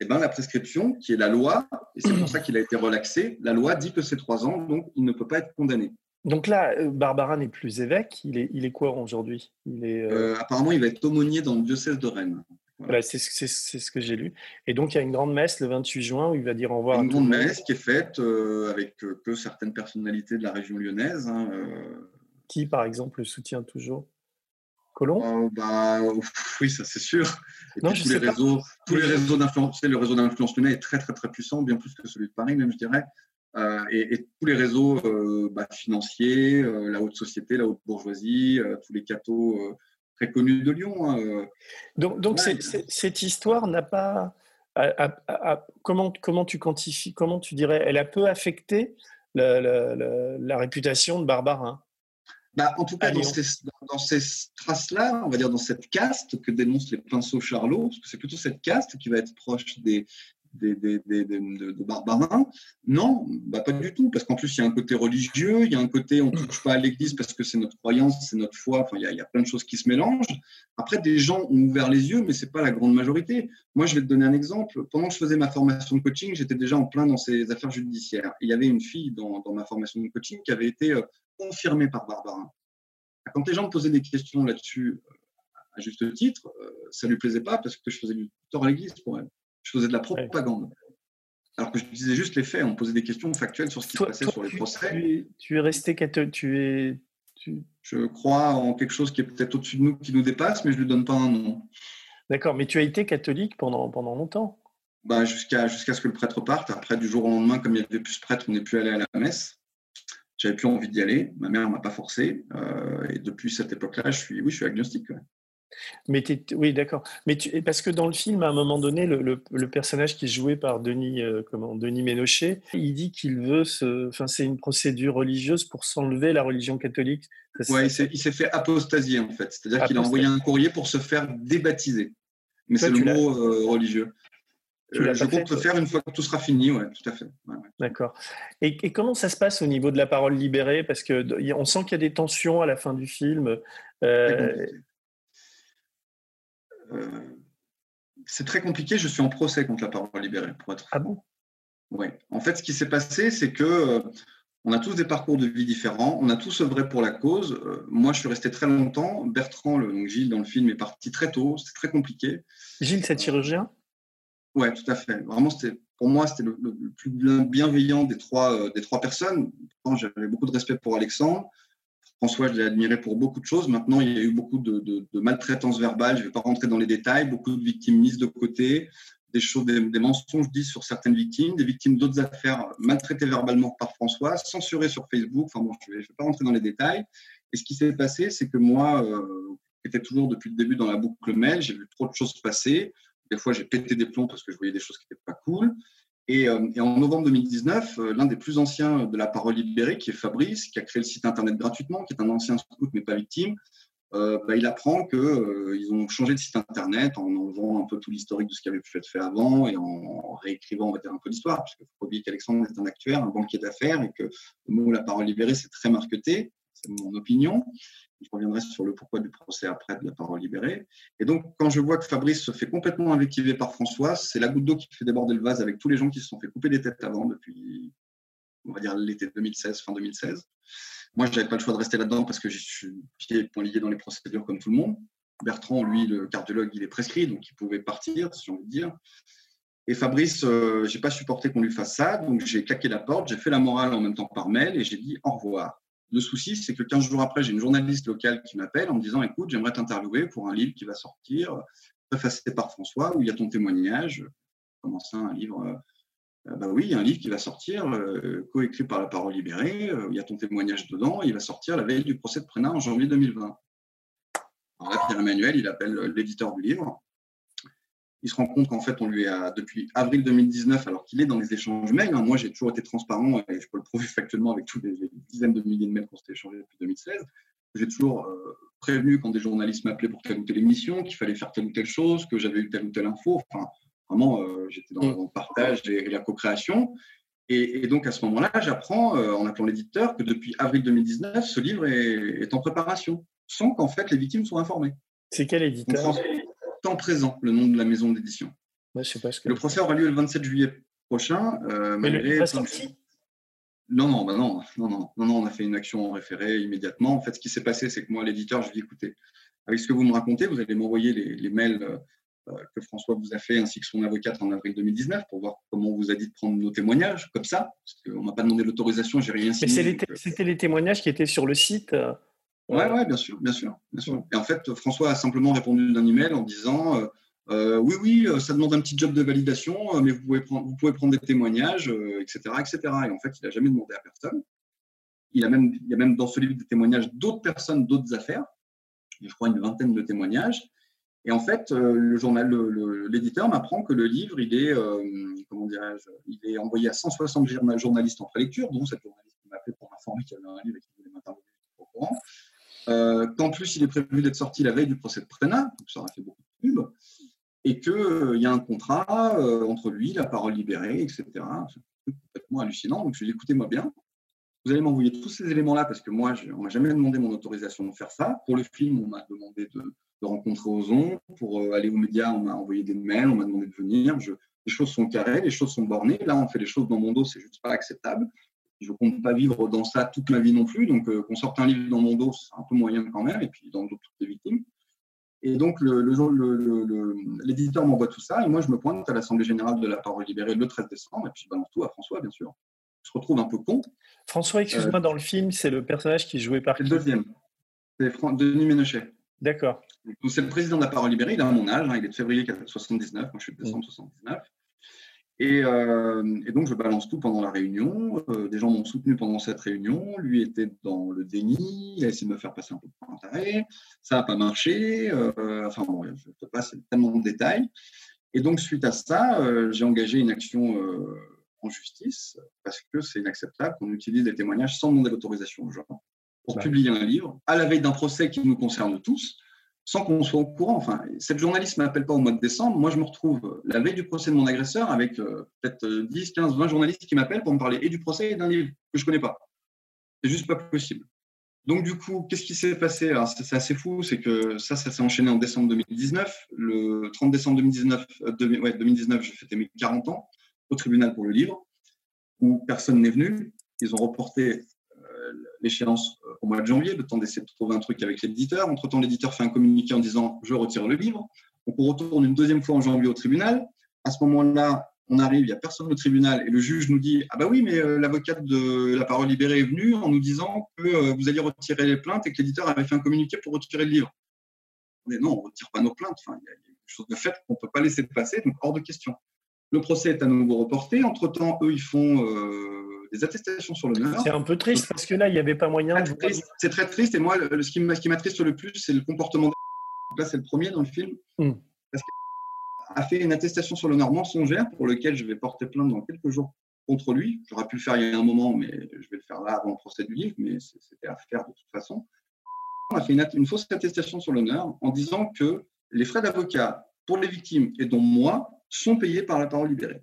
eh ben, la prescription, qui est la loi, et c'est pour ça qu'il a été relaxé, la loi dit que c'est trois ans, donc il ne peut pas être condamné. Donc là, euh, Barbara n'est plus évêque, il est, il est quoi aujourd'hui? Il est, euh, Apparemment, il va être aumônier dans le diocèse de Rennes. Voilà, c'est ce que j'ai lu. Et donc, il y a une grande messe le 28 juin où il va dire au revoir. Une grande messe qui est faite avec que certaines personnalités de la région lyonnaise. Hein, qui, par exemple, le soutient toujours? Colomb? Oh, bah, Oui, ça c'est sûr. tous, les réseaux, tous les réseaux d'influence, le réseau d'influence lyonnais est très très très puissant, bien plus que celui de Paris même, je dirais. Euh, et, tous les réseaux euh, bah, financiers, euh, la haute société, la haute bourgeoisie, tous les cathos très connus de Lyon. Hein, donc, donc cette histoire n'a pas. comment, comment tu quantifies, comment tu dirais, elle a peu affecté la, la réputation de Barbarin? Bah, en tout cas, dans ces, dans ces, traces-là, on va dire dans cette caste que dénoncent les pinceaux Charlot, parce que c'est plutôt cette caste qui va être proche des, des, des, de. Non, bah pas du tout, parce qu'en plus, il y a un côté religieux, il y a un côté on ne touche pas à l'Église parce que c'est notre croyance, c'est notre foi, enfin, il y, a, plein de choses qui se mélangent. Après, des gens ont ouvert les yeux, mais ce n'est pas la grande majorité. Moi, je vais te donner un exemple. Pendant que je faisais ma formation de coaching, j'étais déjà en plein dans ces affaires judiciaires. Il y avait une fille dans, dans ma formation de coaching qui avait été euh, confirmé par Barbarin. Quand les gens me posaient des questions là-dessus, euh, à juste titre, euh, ça ne lui plaisait pas parce que je faisais du tort à l'église pour elle. Je faisais de la propagande. Alors que je disais juste les faits, on posait des questions factuelles sur ce qui se passait sur les procès. Tu es, resté catholique, tu es. Je crois en quelque chose qui est peut-être au-dessus de nous, qui nous dépasse, mais je ne lui donne pas un nom. D'accord, mais tu as été catholique pendant, pendant longtemps bah, Jusqu'à jusqu'à ce que le prêtre parte. Après, du jour au lendemain, comme il n'y avait plus ce prêtre, on n'est plus allé à la messe. J'avais plus envie d'y aller. Ma mère m'a pas forcé. Euh, et depuis cette époque-là, je suis, oui, je suis agnostique. Mais oui, d'accord. Mais tu, parce que dans le film, à un moment donné, le, personnage qui est joué par Denis, euh, comment, Denis Ménochet, il dit qu'il veut se, enfin, c'est une procédure religieuse pour s'enlever la religion catholique. Oui, il s'est fait apostasier en fait. C'est-à-dire qu'il a envoyé un courrier pour se faire débaptiser. Mais c'est le mot euh, religieux. Euh, je compte le faire une fois que tout sera fini, oui, tout à fait. D'accord. Et, comment ça se passe au niveau de la parole libérée? Parce qu'on sent qu'il y a des tensions à la fin du film. Euh, euh, c'est très compliqué. Je suis en procès contre la parole libérée, pour être. Ah bon? Oui. En fait, ce qui s'est passé, c'est que on a tous des parcours de vie différents. On a tous œuvré pour la cause. moi, je suis resté très longtemps. Bertrand, le, donc Gilles, dans le film, est parti très tôt. C'était très compliqué. Gilles, c'est chirurgien? Oui, tout à fait. Vraiment, c'était pour moi, c'était le, plus bienveillant des trois, euh, des trois personnes. J'avais beaucoup de respect pour Alexandre. François, je l'ai admiré pour beaucoup de choses. Maintenant, il y a eu beaucoup de, de, maltraitance verbale. Je ne vais pas rentrer dans les détails. Beaucoup de victimes mises de côté, des choses, des, mensonges dits sur certaines victimes, des victimes d'autres affaires maltraitées verbalement par François, censurées sur Facebook. Enfin bon, je ne vais, pas rentrer dans les détails. Et ce qui s'est passé, c'est que moi, euh, j'étais toujours depuis le début dans la boucle mail, j'ai vu trop de choses passer. Des fois, j'ai pété des plombs parce que je voyais des choses qui n'étaient pas cool. Et, en novembre 2019, l'un des plus anciens de la parole libérée, qui est Fabrice, qui a créé le site internet gratuitement, qui est un ancien scout mais pas victime, euh, bah, il apprend qu'ils euh, ont changé de site internet en enlevant un peu tout l'historique de ce qui avait pu être fait avant et en, réécrivant un peu l'histoire, parce qu'il faut oublier qu'Alexandre est un actuaire, un banquier d'affaires et que le mot la parole libérée c'est très marqueté, c'est mon opinion. Je reviendrai sur le pourquoi du procès après de la parole libérée. Et donc, quand je vois que Fabrice se fait complètement invectiver par François, c'est la goutte d'eau qui fait déborder le vase avec tous les gens qui se sont fait couper des têtes avant depuis, on va dire, l'été 2016, fin 2016. Moi, je n'avais pas le choix de rester là-dedans parce que je suis pieds et poings liés dans les procédures comme tout le monde. Bertrand, lui, le cardiologue, il est prescrit, donc il pouvait partir, si j'ai envie de dire. Et Fabrice, euh, je n'ai pas supporté qu'on lui fasse ça, donc j'ai claqué la porte, j'ai fait la morale en même temps par mail et j'ai dit au revoir. Le souci, c'est que 15 jours après, j'ai une journaliste locale qui m'appelle en me disant Écoute, j'aimerais t'interviewer pour un livre qui va sortir, préfacé par François, où il y a ton témoignage. Comment ça, un livre euh, euh, bah oui, un livre qui va sortir, euh, coécrit par la parole libérée, euh, il y a ton témoignage dedans, il va sortir la veille du procès de Prénat en janvier 2020. Alors là, Pierre-Emmanuel, il appelle l'éditeur du livre. Il se rend compte qu'en fait, on lui a, depuis avril 2019, alors qu'il est dans les échanges mails, hein, moi j'ai toujours été transparent et je peux le prouver (laughs) factuellement avec tous les, dizaines de milliers de mails qu'on s'est échangés depuis 2016. J'ai toujours prévenu quand des journalistes m'appelaient pour telle ou telle émission, qu'il fallait faire telle ou telle chose, que j'avais eu telle ou telle info. Enfin, Vraiment, euh, j'étais dans, mm. le partage et, la co-création. Et, donc, à ce moment-là, j'apprends, euh, en appelant l'éditeur, que depuis avril 2019, ce livre est, en préparation, sans qu'en fait les victimes soient informées. C'est quel éditeur? Temps présent, le nom de la maison d'édition. que le procès aura lieu le 27 juillet prochain. Euh, Mais malgré le sorti non, non, bah non, non, non, non, non, on a fait une action en référé immédiatement. En fait, ce qui s'est passé, c'est que moi, l'éditeur, je lui ai dit, écoutez, avec ce que vous me racontez, vous allez m'envoyer les, les, mails euh, que François vous a fait, ainsi que son avocate en avril 2019, pour voir comment on vous a dit de prendre nos témoignages, comme ça, parce qu'on m'a pas demandé l'autorisation, j'ai rien signé. Mais c'était les témoignages qui étaient sur le site euh, Ouais, ouais, bien sûr, bien sûr, bien sûr. Et en fait, François a simplement répondu d'un email en disant euh, oui, oui, ça demande un petit job de validation, mais vous pouvez prendre, vous pouvez prendre des témoignages, etc., etc. Et en fait, il n'a jamais demandé à personne. Il, a même, il y a même dans ce livre des témoignages d'autres personnes, d'autres affaires. Il y a, je crois, une vingtaine de témoignages. Et en fait, euh, le journal, l'éditeur m'apprend que le livre, il est, euh, comment dirais-je, il est envoyé à 160 journalistes en prélecture, dont cette journaliste qui m'a appelé pour m'informer qu'il y avait un livre et qu'il voulait m'interviewer au courant. Euh, qu'en plus, il est prévu d'être sorti la veille du procès de Prénat, donc ça aurait fait beaucoup de pub, et qu'il y a un contrat entre lui, la parole libérée, etc. C'est complètement hallucinant. Donc je lui ai dit, écoutez-moi bien, vous allez m'envoyer tous ces éléments-là, parce que moi, on ne m'a jamais demandé mon autorisation de faire ça. Pour le film, on m'a demandé de rencontrer Ozon. Pour euh, aller aux médias, on m'a envoyé des mails, on m'a demandé de venir. Je, les choses sont carrées, les choses sont bornées. Là, on fait les choses dans mon dos, c'est juste pas acceptable. Je ne compte pas vivre dans ça toute ma vie non plus. Donc, euh, qu'on sorte un livre dans mon dos, c'est un peu moyen quand même. Et puis, dans d'autres des victimes. Et donc, l'éditeur le, m'envoie tout ça. Et moi, je me pointe à l'Assemblée générale de la parole libérée le 13 décembre. Et puis, je balance tout à François, bien sûr. Je retrouve un peu con. François, excuse-moi, euh, dans le film, c'est le personnage qui jouait par. C'est le deuxième. C'est Denis Ménochet. D'accord. C'est le président de la parole libérée, il a mon âge, hein, il est de février 79, moi je suis de décembre 79. Euh, et, donc je balance tout pendant la réunion. Euh, des gens m'ont soutenu pendant cette réunion. Lui était dans le déni, il a essayé de me faire passer un peu de d'intérêt. Ça n'a pas marché. Euh, enfin bon, je ne peux pas, c'est tellement de détails. Et donc suite à ça, j'ai engagé une action en justice parce que c'est inacceptable qu'on utilise des témoignages sans demander l'autorisation aux gens pour publier un livre à la veille d'un procès qui nous concerne tous, sans qu'on soit au courant. Enfin, cette journaliste ne m'appelle pas au mois de décembre. Moi, je me retrouve la veille du procès de mon agresseur avec euh, peut-être 10, 15, 20 journalistes qui m'appellent pour me parler et du procès et d'un livre que je ne connais pas. C'est juste pas possible. Donc, du coup, qu'est-ce qui s'est passé? C'est assez fou, c'est que ça, ça s'est enchaîné en décembre 2019. Le 30 décembre 2019, euh, 2019 j'ai fêté mes 40 ans au tribunal pour le livre, où personne n'est venu. Ils ont reporté l'échéance euh, au mois de janvier, le temps d'essayer de trouver un truc avec l'éditeur. Entre-temps, l'éditeur fait un communiqué en disant je retire le livre. Donc on retourne une deuxième fois en janvier au tribunal. À ce moment-là, on arrive, il n'y a personne au tribunal et le juge nous dit Ah bah oui, mais euh, l'avocate de la parole libérée est venue en nous disant que euh, vous alliez retirer les plaintes et que l'éditeur avait fait un communiqué pour retirer le livre. Mais non, on ne retire pas nos plaintes. Enfin, il y a quelque chose de fait qu'on ne peut pas laisser passer, donc hors de question. Le procès est à nouveau reporté. Entre-temps, eux, ils font des attestations sur l'honneur. C'est un peu triste parce que là, il n'y avait pas moyen. C'est très triste. Et moi, ce qui m'attriste le plus, c'est le comportement. Là, c'est le premier dans le film. Hmm. Parce a fait une attestation sur l'honneur mensongère pour lequel je vais porter plainte dans quelques jours contre lui. J'aurais pu le faire il y a un moment, mais je vais le faire là avant le procès du livre, mais c'était à faire de toute façon. On a fait une, fausse attestation sur l'honneur en disant que les frais d'avocat pour les victimes et dont moi sont payés par la parole libérée.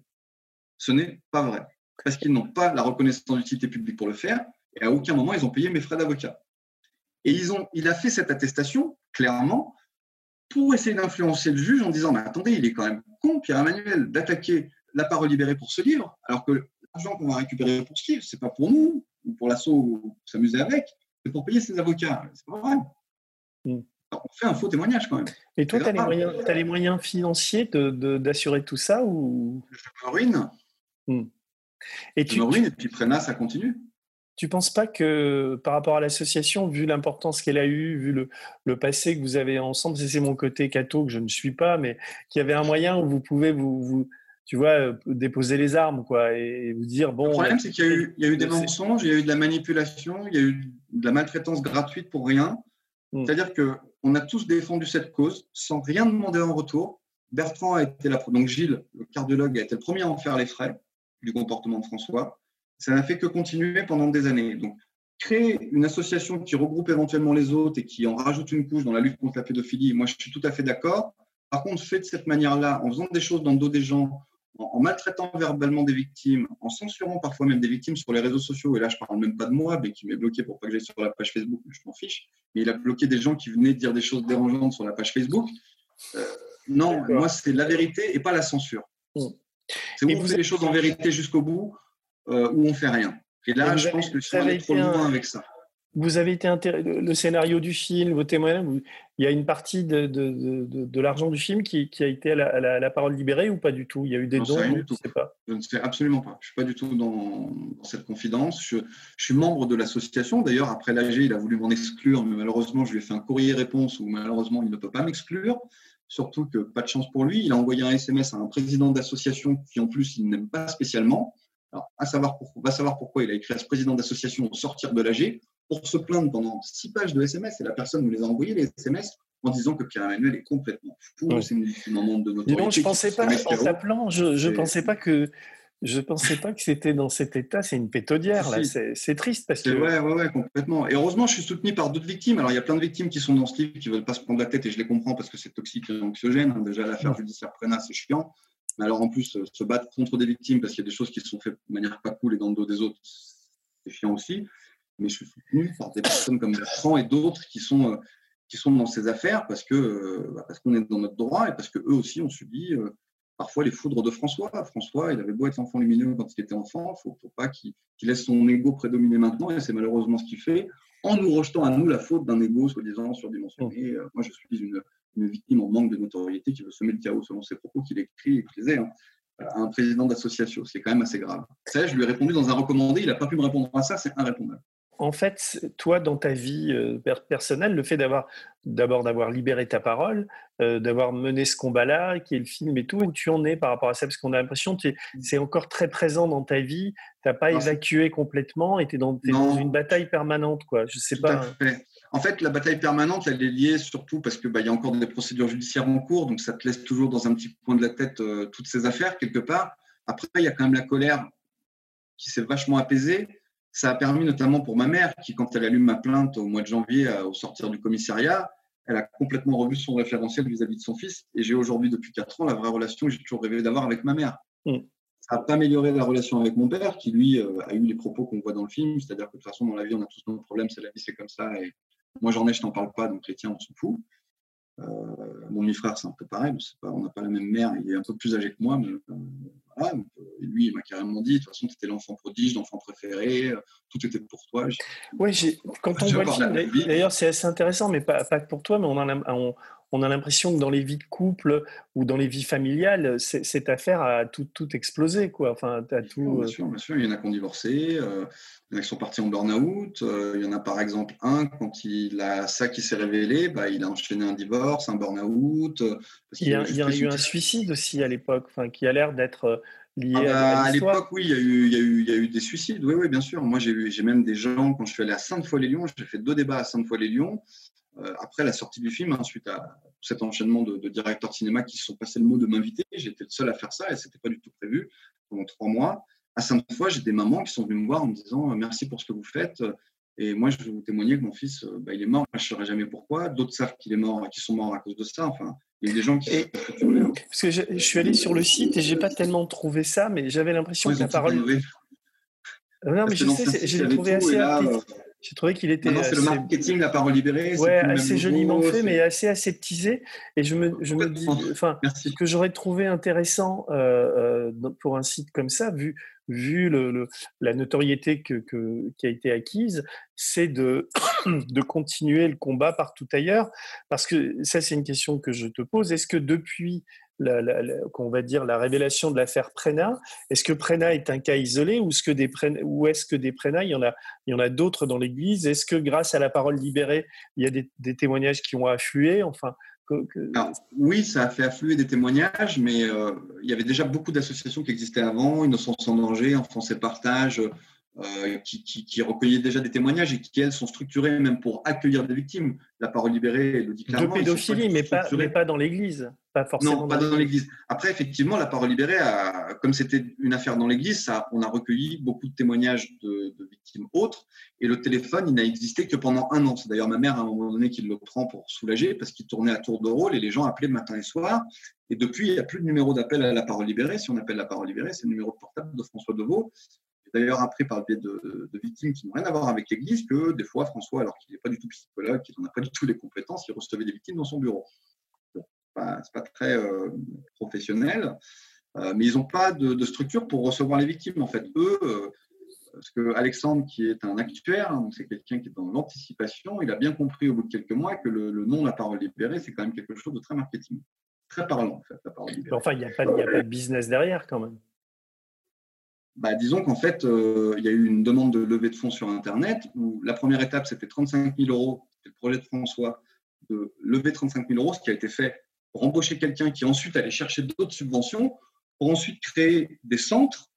Ce n'est pas vrai, parce qu'ils n'ont pas la reconnaissance d'utilité publique pour le faire, et à aucun moment ils ont payé mes frais d'avocat. Et ils ont, il a fait cette attestation, clairement, pour essayer d'influencer le juge en disant, mais attendez, il est quand même con, Pierre-Emmanuel, d'attaquer la parole libérée pour ce livre, alors que l'argent qu'on va récupérer pour ce livre, c'est pas pour nous, ou pour l'assaut, pour s'amuser avec, c'est pour payer ses avocats. C'est pas vrai. Mm. on fait un faux témoignage quand même. Et toi, tu as, as, les moyens financiers d'assurer de, tout ça ou... Je me ruine. Mm. Et tu, et puis Prena, ça continue. Tu ne penses pas que par rapport à l'association, vu l'importance qu'elle a eue, vu le, le, passé que vous avez ensemble, c'est mon côté catho que je ne suis pas, mais qu'il y avait un moyen où vous pouvez vous, vous tu vois, euh, déposer les armes, quoi, et vous dire bon. Le problème, c'est qu'il y a eu, il y a eu des mensonges, il y a eu de la manipulation, il y a eu de la maltraitance gratuite pour rien. Hmm. C'est-à-dire que on a tous défendu cette cause sans rien demander en retour. Bertrand a été la donc Gilles, le cardiologue, a été le premier à en faire les frais du comportement de François. Ça n'a fait que continuer pendant des années. Donc, créer une association qui regroupe éventuellement les autres et qui en rajoute une couche dans la lutte contre la pédophilie, moi, je suis tout à fait d'accord. Par contre, fait de cette manière-là, en faisant des choses dans le dos des gens, en, maltraitant verbalement des victimes, en censurant parfois même des victimes sur les réseaux sociaux, et là je parle même pas de moi, mais qui m'est bloqué pour pas que j'aille sur la page Facebook, je m'en fiche, mais il a bloqué des gens qui venaient dire des choses dérangeantes sur la page Facebook. Euh, non, moi c'est la vérité et pas la censure. C'est où on fait les choses en vérité jusqu'au bout, euh, où on fait rien. Et là, je pense que je suis trop loin avec ça vous avez été le scénario du film, vos témoignages, il y a une partie de, de, de, l'argent du film qui, qui, a été à la, parole libérée ou pas du tout? Il y a eu des dons Je ne sais pas. Je ne sais absolument pas. Je ne suis pas du tout dans, cette confidence. Je, suis membre de l'association. D'ailleurs, après l'AG, il a voulu m'en exclure, mais malheureusement, je lui ai fait un courrier réponse où malheureusement, il ne peut pas m'exclure. Surtout que, pas de chance pour lui, il a envoyé un SMS à un président d'association qui, en plus, il n'aime pas spécialement. Alors, à savoir pourquoi, va savoir pourquoi il a écrit à ce président d'association au sortir de l'AG pour se plaindre pendant six pages de SMS et la personne nous les a envoyés, les SMS, en disant que Pierre-Emmanuel est complètement fou, c'est un membre de notre Non, je pensais pas, en t'appelant, je ne pensais pas que je pensais pas que c'était dans cet état. C'est une pétodière, là. C'est triste parce que. Ouais, ouais, ouais, complètement. Et heureusement, je suis soutenu par d'autres victimes. Alors, il y a plein de victimes qui sont dans ce livre qui ne veulent pas se prendre la tête et je les comprends parce que c'est toxique et anxiogène. Hein. Déjà, l'affaire judiciaire Prena, c'est chiant. Mais alors, en plus, euh, se battre contre des victimes parce qu'il y a des choses qui se sont faites de manière pas cool et dans le dos des autres, c'est chiant aussi mais je suis soutenu par des personnes comme Bertrand et d'autres qui sont, euh, qui sont dans ces affaires parce que euh, bah, parce qu'on est dans notre droit et parce qu'eux aussi ont subi euh, parfois les foudres de François. François, il avait beau être enfant lumineux quand il était enfant, il ne faut, pas qu'il laisse son ego prédominer maintenant, et c'est malheureusement ce qu'il fait, en nous rejetant à nous la faute d'un ego soi-disant surdimensionné. moi, je suis une, victime en manque de notoriété qui veut semer le chaos selon ses propos qu'il écrit et qu'il. Hein, à un président d'association, c'est quand même assez grave. Ça, je lui ai répondu dans un recommandé, il n'a pas pu me répondre à ça, c'est irrépondable en fait, toi, dans ta vie euh, personnelle, le fait d'avoir d'abord d'avoir libéré ta parole, euh, d'avoir mené ce combat-là, qui est le film et tout, où tu en es par rapport à ça? Parce qu'on a l'impression que c'est encore très présent dans ta vie, tu n'as pas évacué complètement et tu es, dans, une bataille permanente. Quoi. Je sais pas. En fait, la bataille permanente, elle est liée surtout parce qu'il bah, y a encore des procédures judiciaires en cours, donc ça te laisse toujours dans un petit coin de la tête euh, toutes ces affaires, quelque part. Après, il y a quand même la colère qui s'est vachement apaisée. Ça a permis notamment pour ma mère, qui, quand elle allume ma plainte au mois de janvier euh, au sortir du commissariat, elle a complètement revu son référentiel vis-à-vis de son fils. Et j'ai aujourd'hui, depuis 4 ans, la vraie relation que j'ai toujours rêvé d'avoir avec ma mère. Mm. Ça n'a pas amélioré la relation avec mon père, qui lui euh, a eu les propos qu'on voit dans le film. C'est-à-dire que de toute façon, dans la vie, on a tous nos problèmes, c'est la vie, c'est comme ça. Et moi, j'en ai, je t'en parle pas, donc les tiens, on s'en fout. Euh, mon demi-frère, c'est un peu pareil. Pas, on n'a pas la même mère, il est un peu plus âgé que moi, mais voilà, lui, il m'a carrément dit, de toute façon, tu étais l'enfant prodige, l'enfant préféré, euh, tout était pour toi. Oui, quand on voit le film, d'ailleurs, c'est assez intéressant, mais pas, pas que pour toi, mais on a, on, on a l'impression que dans les vies de couple ou dans les vies familiales, cette affaire a tout, tout explosé. Quoi. Enfin, as tout, bien, euh, sûr, bien sûr, il y en a qui ont divorcé, euh, il y en a qui sont partis en burn-out. Euh, il y en a par exemple un, quand il a ça qui s'est révélé, bah, il a enchaîné un divorce, un burn-out. Il y a, il y a eu un suicide aussi à l'époque, qui a l'air d'être lié ah bah, à, l'époque, oui, il y, a eu, il, y a eu, il y a eu des suicides. Oui, oui, bien sûr. Moi, j'ai même des gens, quand je suis allé à Sainte-Foy-les-Lyons, j'ai fait deux débats à Sainte-Foy-les-Lyons. Euh, après la sortie du film, hein, suite à cet enchaînement de, directeurs de cinéma qui se sont passés le mot de m'inviter. J'étais le seul à faire ça et c'était pas du tout prévu pendant trois mois. À cinq fois, j'ai des mamans qui sont venues me voir en me disant merci pour ce que vous faites. Et moi, je vais vous témoigner que mon fils, bah, il est mort. Je ne saurais jamais pourquoi. D'autres savent qu'il est mort, qu'ils sont morts à cause de ça. Enfin, il y a des gens qui. Parce que je, suis allé sur le site et j'ai pas tellement trouvé ça, mais j'avais l'impression que la parole. Non, mais je sais, j'ai trouvé assez. J'ai trouvé qu'il était. c'est le marketing, la parole libérée. Ouais, assez joliment fait, mais assez aseptisé. Et je me, je me dis, enfin, ce que j'aurais trouvé intéressant euh, euh, pour un site comme ça, vu, vu le, la notoriété que, que, qui a été acquise, c'est de, (coughs) de continuer le combat partout ailleurs. Parce que ça, c'est une question que je te pose. Est-ce que depuis qu'on va dire la révélation de l'affaire Prena. Est-ce que Prena est un cas isolé ou est-ce que des Prena, ou est-ce que des Prena, il y en a, il y en a d'autres dans l'Église? Est-ce que grâce à la parole libérée, il y a des, témoignages qui ont afflué? Enfin, oui, ça a fait affluer des témoignages, mais euh, il y avait déjà beaucoup d'associations qui existaient avant, Innocence sans danger, Enfance et partage, euh, qui, qui, recueillaient déjà des témoignages et qui, elles, sont structurées même pour accueillir des victimes. La parole libérée le dit clairement. De pédophilie, mais pas, mais pas dans l'Église. Pas forcément non, pas dans l'Église. Après, effectivement, la parole libérée, a, comme c'était une affaire dans l'Église, ça, on a recueilli beaucoup de témoignages de, victimes autres. Et le téléphone, il n'a existé que pendant un an. C'est d'ailleurs ma mère, à un moment donné, qui le prend pour soulager, parce qu'il tournait à tour de rôle et les gens appelaient matin et soir. Et depuis, il n'y a plus de numéro d'appel à la parole libérée. Si on appelle la parole libérée, c'est le numéro de portable de François Deveau d'ailleurs appris par le biais de, victimes qui n'ont rien à voir avec l'Église que des fois, François, alors qu'il n'est pas du tout psychologue, qu'il n'en a pas du tout les compétences, il recevait des victimes dans son bureau. N'est pas, très euh, professionnel, euh, mais ils n'ont pas de, structure pour recevoir les victimes. En fait, eux, euh, parce que Alexandre, qui est un actuaire, hein, c'est quelqu'un qui est dans l'anticipation, il a bien compris au bout de quelques mois que le, nom de la parole libérée, c'est quand même quelque chose de très marketing, très parlant, en fait, la parole libérée. Enfin, il n'y a, a, pas de business derrière quand même bah, disons qu'en fait, euh, il y a eu une demande de levée de fonds sur Internet où la première étape, c'était 35 000 euros. C'était le projet de François de lever 35 000 euros, ce qui a été fait pour embaucher quelqu'un qui ensuite allait chercher d'autres subventions pour ensuite créer des centres.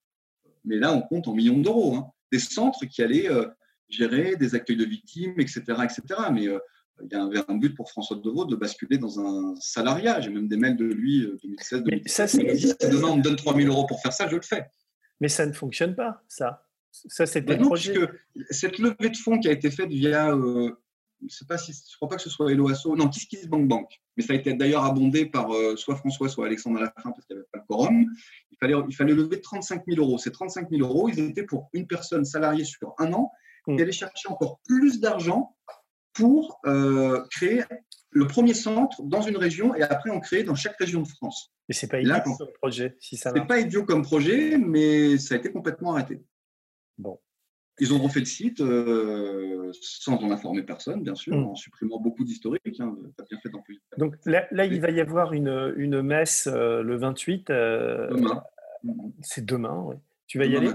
Mais là, on compte en millions d'euros. Hein, des centres qui allaient euh, gérer des accueils de victimes, etc. etc. Mais euh, il y avait un but pour François Deveau de basculer dans un salariat. J'ai même des mails de lui 2016. 2017. Mais ça, c'est... demain, on me donne 3 000 euros pour faire ça, je le fais. Mais ça ne fonctionne pas, ça. Ça, c'était bah projet. cette levée de fonds qui a été faite via, euh, je sais pas si, je crois pas que ce soit Eloasso, non, Kiss Bank Bank. Mais ça a été d'ailleurs abondé par euh, soit François, soit Alexandre à la fin parce qu'il n'y avait pas le quorum. Il fallait, il fallait lever 35 000 euros. Ces 35 000 euros, ils étaient pour une personne salariée sur un an qui hmm. allait chercher encore plus d'argent pour euh, créer le premier centre dans une région et après en créer dans chaque région de France. Mais c'est pas idiot comme projet, si ça C'est pas idiot comme projet, mais ça a été complètement arrêté. Bon. Ils ont refait le site euh, sans en informer personne, bien sûr, hmm. en supprimant beaucoup d'historiques. Hein, bien fait Donc là, là, il va y avoir une, une messe euh, le 28. Euh, demain. C'est demain, oui. Tu vas y aller?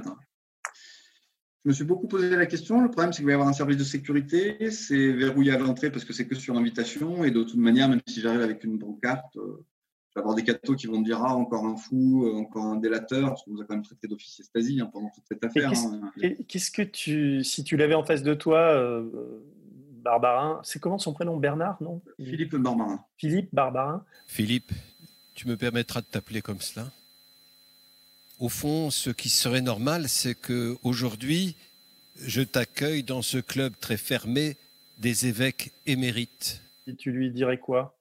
Je me suis beaucoup posé la question. Le problème, c'est qu'il va y avoir un service de sécurité. C'est verrouillé à l'entrée parce que c'est que sur invitation. Et de toute manière, même si j'arrive avec une carte vas avoir des cathos qui vont me dire ah, encore un fou, euh, encore un délateur, parce qu'on nous a quand même traité d'officier Stasi hein, pendant toute cette affaire. Hein. Qu'est-ce que tu, si tu l'avais en face de toi, euh, Barbarin, c'est comment son prénom Bernard, non? Philippe Barbarin. Philippe Barbarin. Philippe, tu me permettras de t'appeler comme cela Au fond, ce qui serait normal, c'est que aujourd'hui, je t'accueille dans ce club très fermé des évêques émérites. Et tu lui dirais quoi?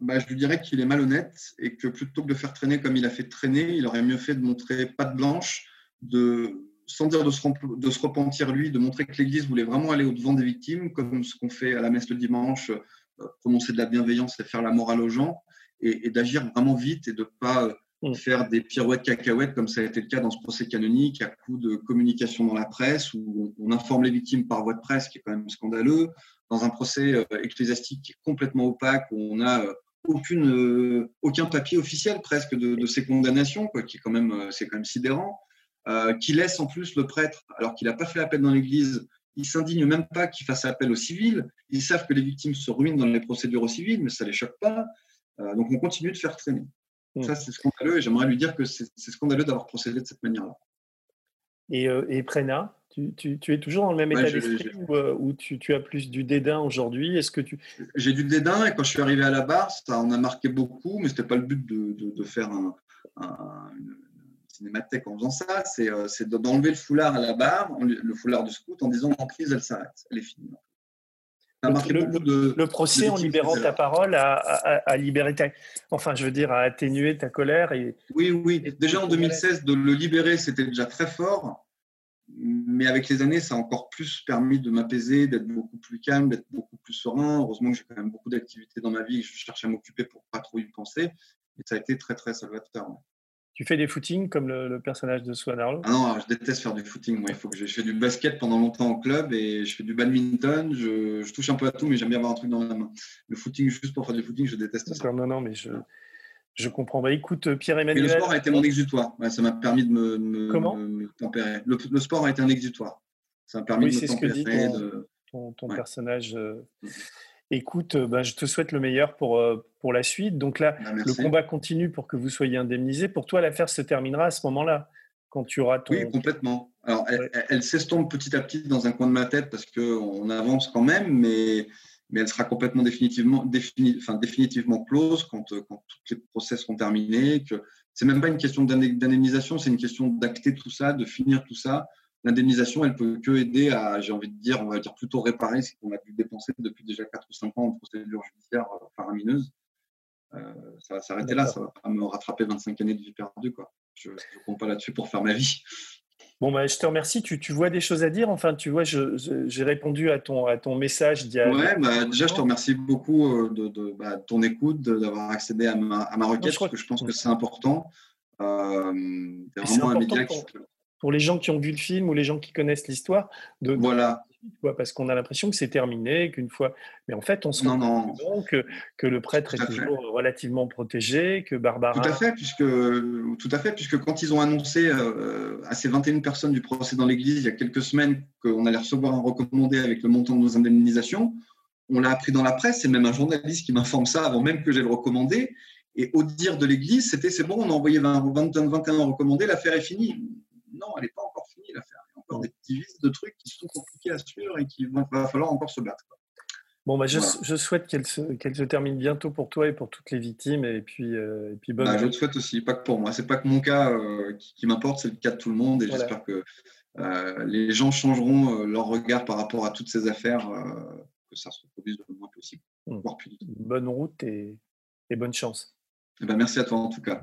Bah, je lui dirais qu'il est malhonnête et que plutôt que de faire traîner comme il a fait traîner, il aurait mieux fait de montrer patte blanche, de, sans dire de se, de se repentir lui, de montrer que l'Église voulait vraiment aller au-devant des victimes, comme ce qu'on fait à la messe le dimanche, euh, prononcer de la bienveillance et faire la morale aux gens, et, d'agir vraiment vite et de ne pas euh, mm. faire des pirouettes cacahuètes comme ça a été le cas dans ce procès canonique à coup de communication dans la presse où on, informe les victimes par voie de presse, qui est quand même scandaleux, dans un procès euh, ecclésiastique qui est complètement opaque où on a aucune, euh, aucun papier officiel presque de, ces condamnations, quoi, qui est quand même, euh, c'est quand même sidérant, euh, qui laisse en plus le prêtre, alors qu'il n'a pas fait appel dans l'Église, il s'indigne même pas qu'il fasse appel au civil. Ils savent que les victimes se ruinent dans les procédures au civil, mais ça les choque pas. donc on continue de faire traîner. Mmh. Ça, c'est scandaleux et j'aimerais lui dire que c'est scandaleux d'avoir procédé de cette manière-là. Et, et Prena, tu, tu, es toujours dans le même état d'esprit ou, tu, as plus du dédain aujourd'hui? Est-ce que tu J'ai du dédain et quand je suis arrivé à la barre, ça en a marqué beaucoup, mais c'était pas le but de, de, faire un, une cinémathèque en faisant ça. C'est d'enlever le foulard à la barre, le foulard du scout, en disant l'emprise, elle s'arrête, elle est finie le, procès, en libérant ta parole, a, libéré ta, enfin, je veux dire, a atténué ta colère. Et, oui, oui. Déjà en 2016, de le libérer, c'était déjà très fort. Mais avec les années, ça a encore plus permis de m'apaiser, d'être beaucoup plus calme, d'être beaucoup plus serein. Heureusement que j'ai quand même beaucoup d'activités dans ma vie et je cherche à m'occuper pour pas trop y penser. Et ça a été très, très salvateur. Tu fais des footings comme le, personnage de Swan Arlo Ah non, je déteste faire du footing. Moi, il faut que je, fais du basket pendant longtemps en club et je fais du badminton. Je, touche un peu à tout, mais j'aime bien avoir un truc dans la main. Le footing, juste pour faire du footing, je déteste ça. Non, non, mais je, je comprends. Bah, écoute, Pierre-Emmanuel. le sport a été mon exutoire. ça m'a permis de me, Comment tempérer. Le, sport a été un exutoire. Ça m'a permis de me tempérer. Ce que dit ton, ton, personnage. Euh, mm. Écoute, euh, bah, je te souhaite le meilleur pour, euh, pour la suite. Donc là, bah, le combat continue pour que vous soyez indemnisé. Pour toi, l'affaire se terminera à ce moment-là, quand tu auras ton. Oui, complètement. Alors, elle, s'estompe petit à petit dans un coin de ma tête parce qu'on avance quand même, mais, mais elle sera complètement définitivement, enfin, définitivement close quand, euh, quand tous les procès seront terminés. Que c'est même pas une question d'indemnisation, c'est une question d'acter tout ça, de finir tout ça l'indemnisation, elle peut que aider à, j'ai envie de dire, on va dire plutôt réparer ce qu'on a dû dépenser depuis déjà 4 ou 5 ans en procédure judiciaire euh, faramineuse. Euh, ça va s'arrêter là, ça va pas me rattraper 25 années de vie perdue. Quoi. Je ne compte pas là-dessus pour faire ma vie. Bon, bah, je te remercie. Tu, tu, vois des choses à dire? Enfin, tu vois, j'ai répondu à ton, à ton message d'il Ouais, bah, déjà, je te remercie beaucoup euh, de, de bah, ton écoute, d'avoir accédé à ma, à ma requête, parce que je pense que c'est important. Euh, c'est vraiment un média qui pour les gens qui ont vu le film ou les gens qui connaissent l'histoire. De, voilà. Parce qu'on a l'impression que c'est terminé, qu'une fois. Mais en fait, on se rend compte que, que le prêtre est toujours relativement protégé, que Barbara. Tout à fait, puisque, tout à fait, puisque quand ils ont annoncé euh, à ces 21 personnes du procès dans l'Église il y a quelques semaines qu'on allait recevoir un recommandé avec le montant de nos indemnisations, on l'a appris dans la presse, c'est même un journaliste qui m'informe ça avant même que j'ai le recommandé. Et au dire de l'Église, c'était c'est bon, on a envoyé 20, 21 recommandés, l'affaire est finie non, elle n'est pas encore des petits vices de trucs qui sont compliqués à suivre et qu'il va, falloir encore se battre. Bon, bah, je, souhaite qu'elle se, se, termine bientôt pour toi et pour toutes les victimes. Et puis, euh, et puis bonne. Bah, je le souhaite aussi, pas que pour moi. C'est pas que mon cas euh, qui, m'importe, c'est le cas de tout le monde. Et j'espère que euh, les gens changeront leur regard par rapport à toutes ces affaires, que ça se reproduise le moins possible. Mmh. Bonne route et, et bonne chance. Eh ben, merci à toi en tout cas.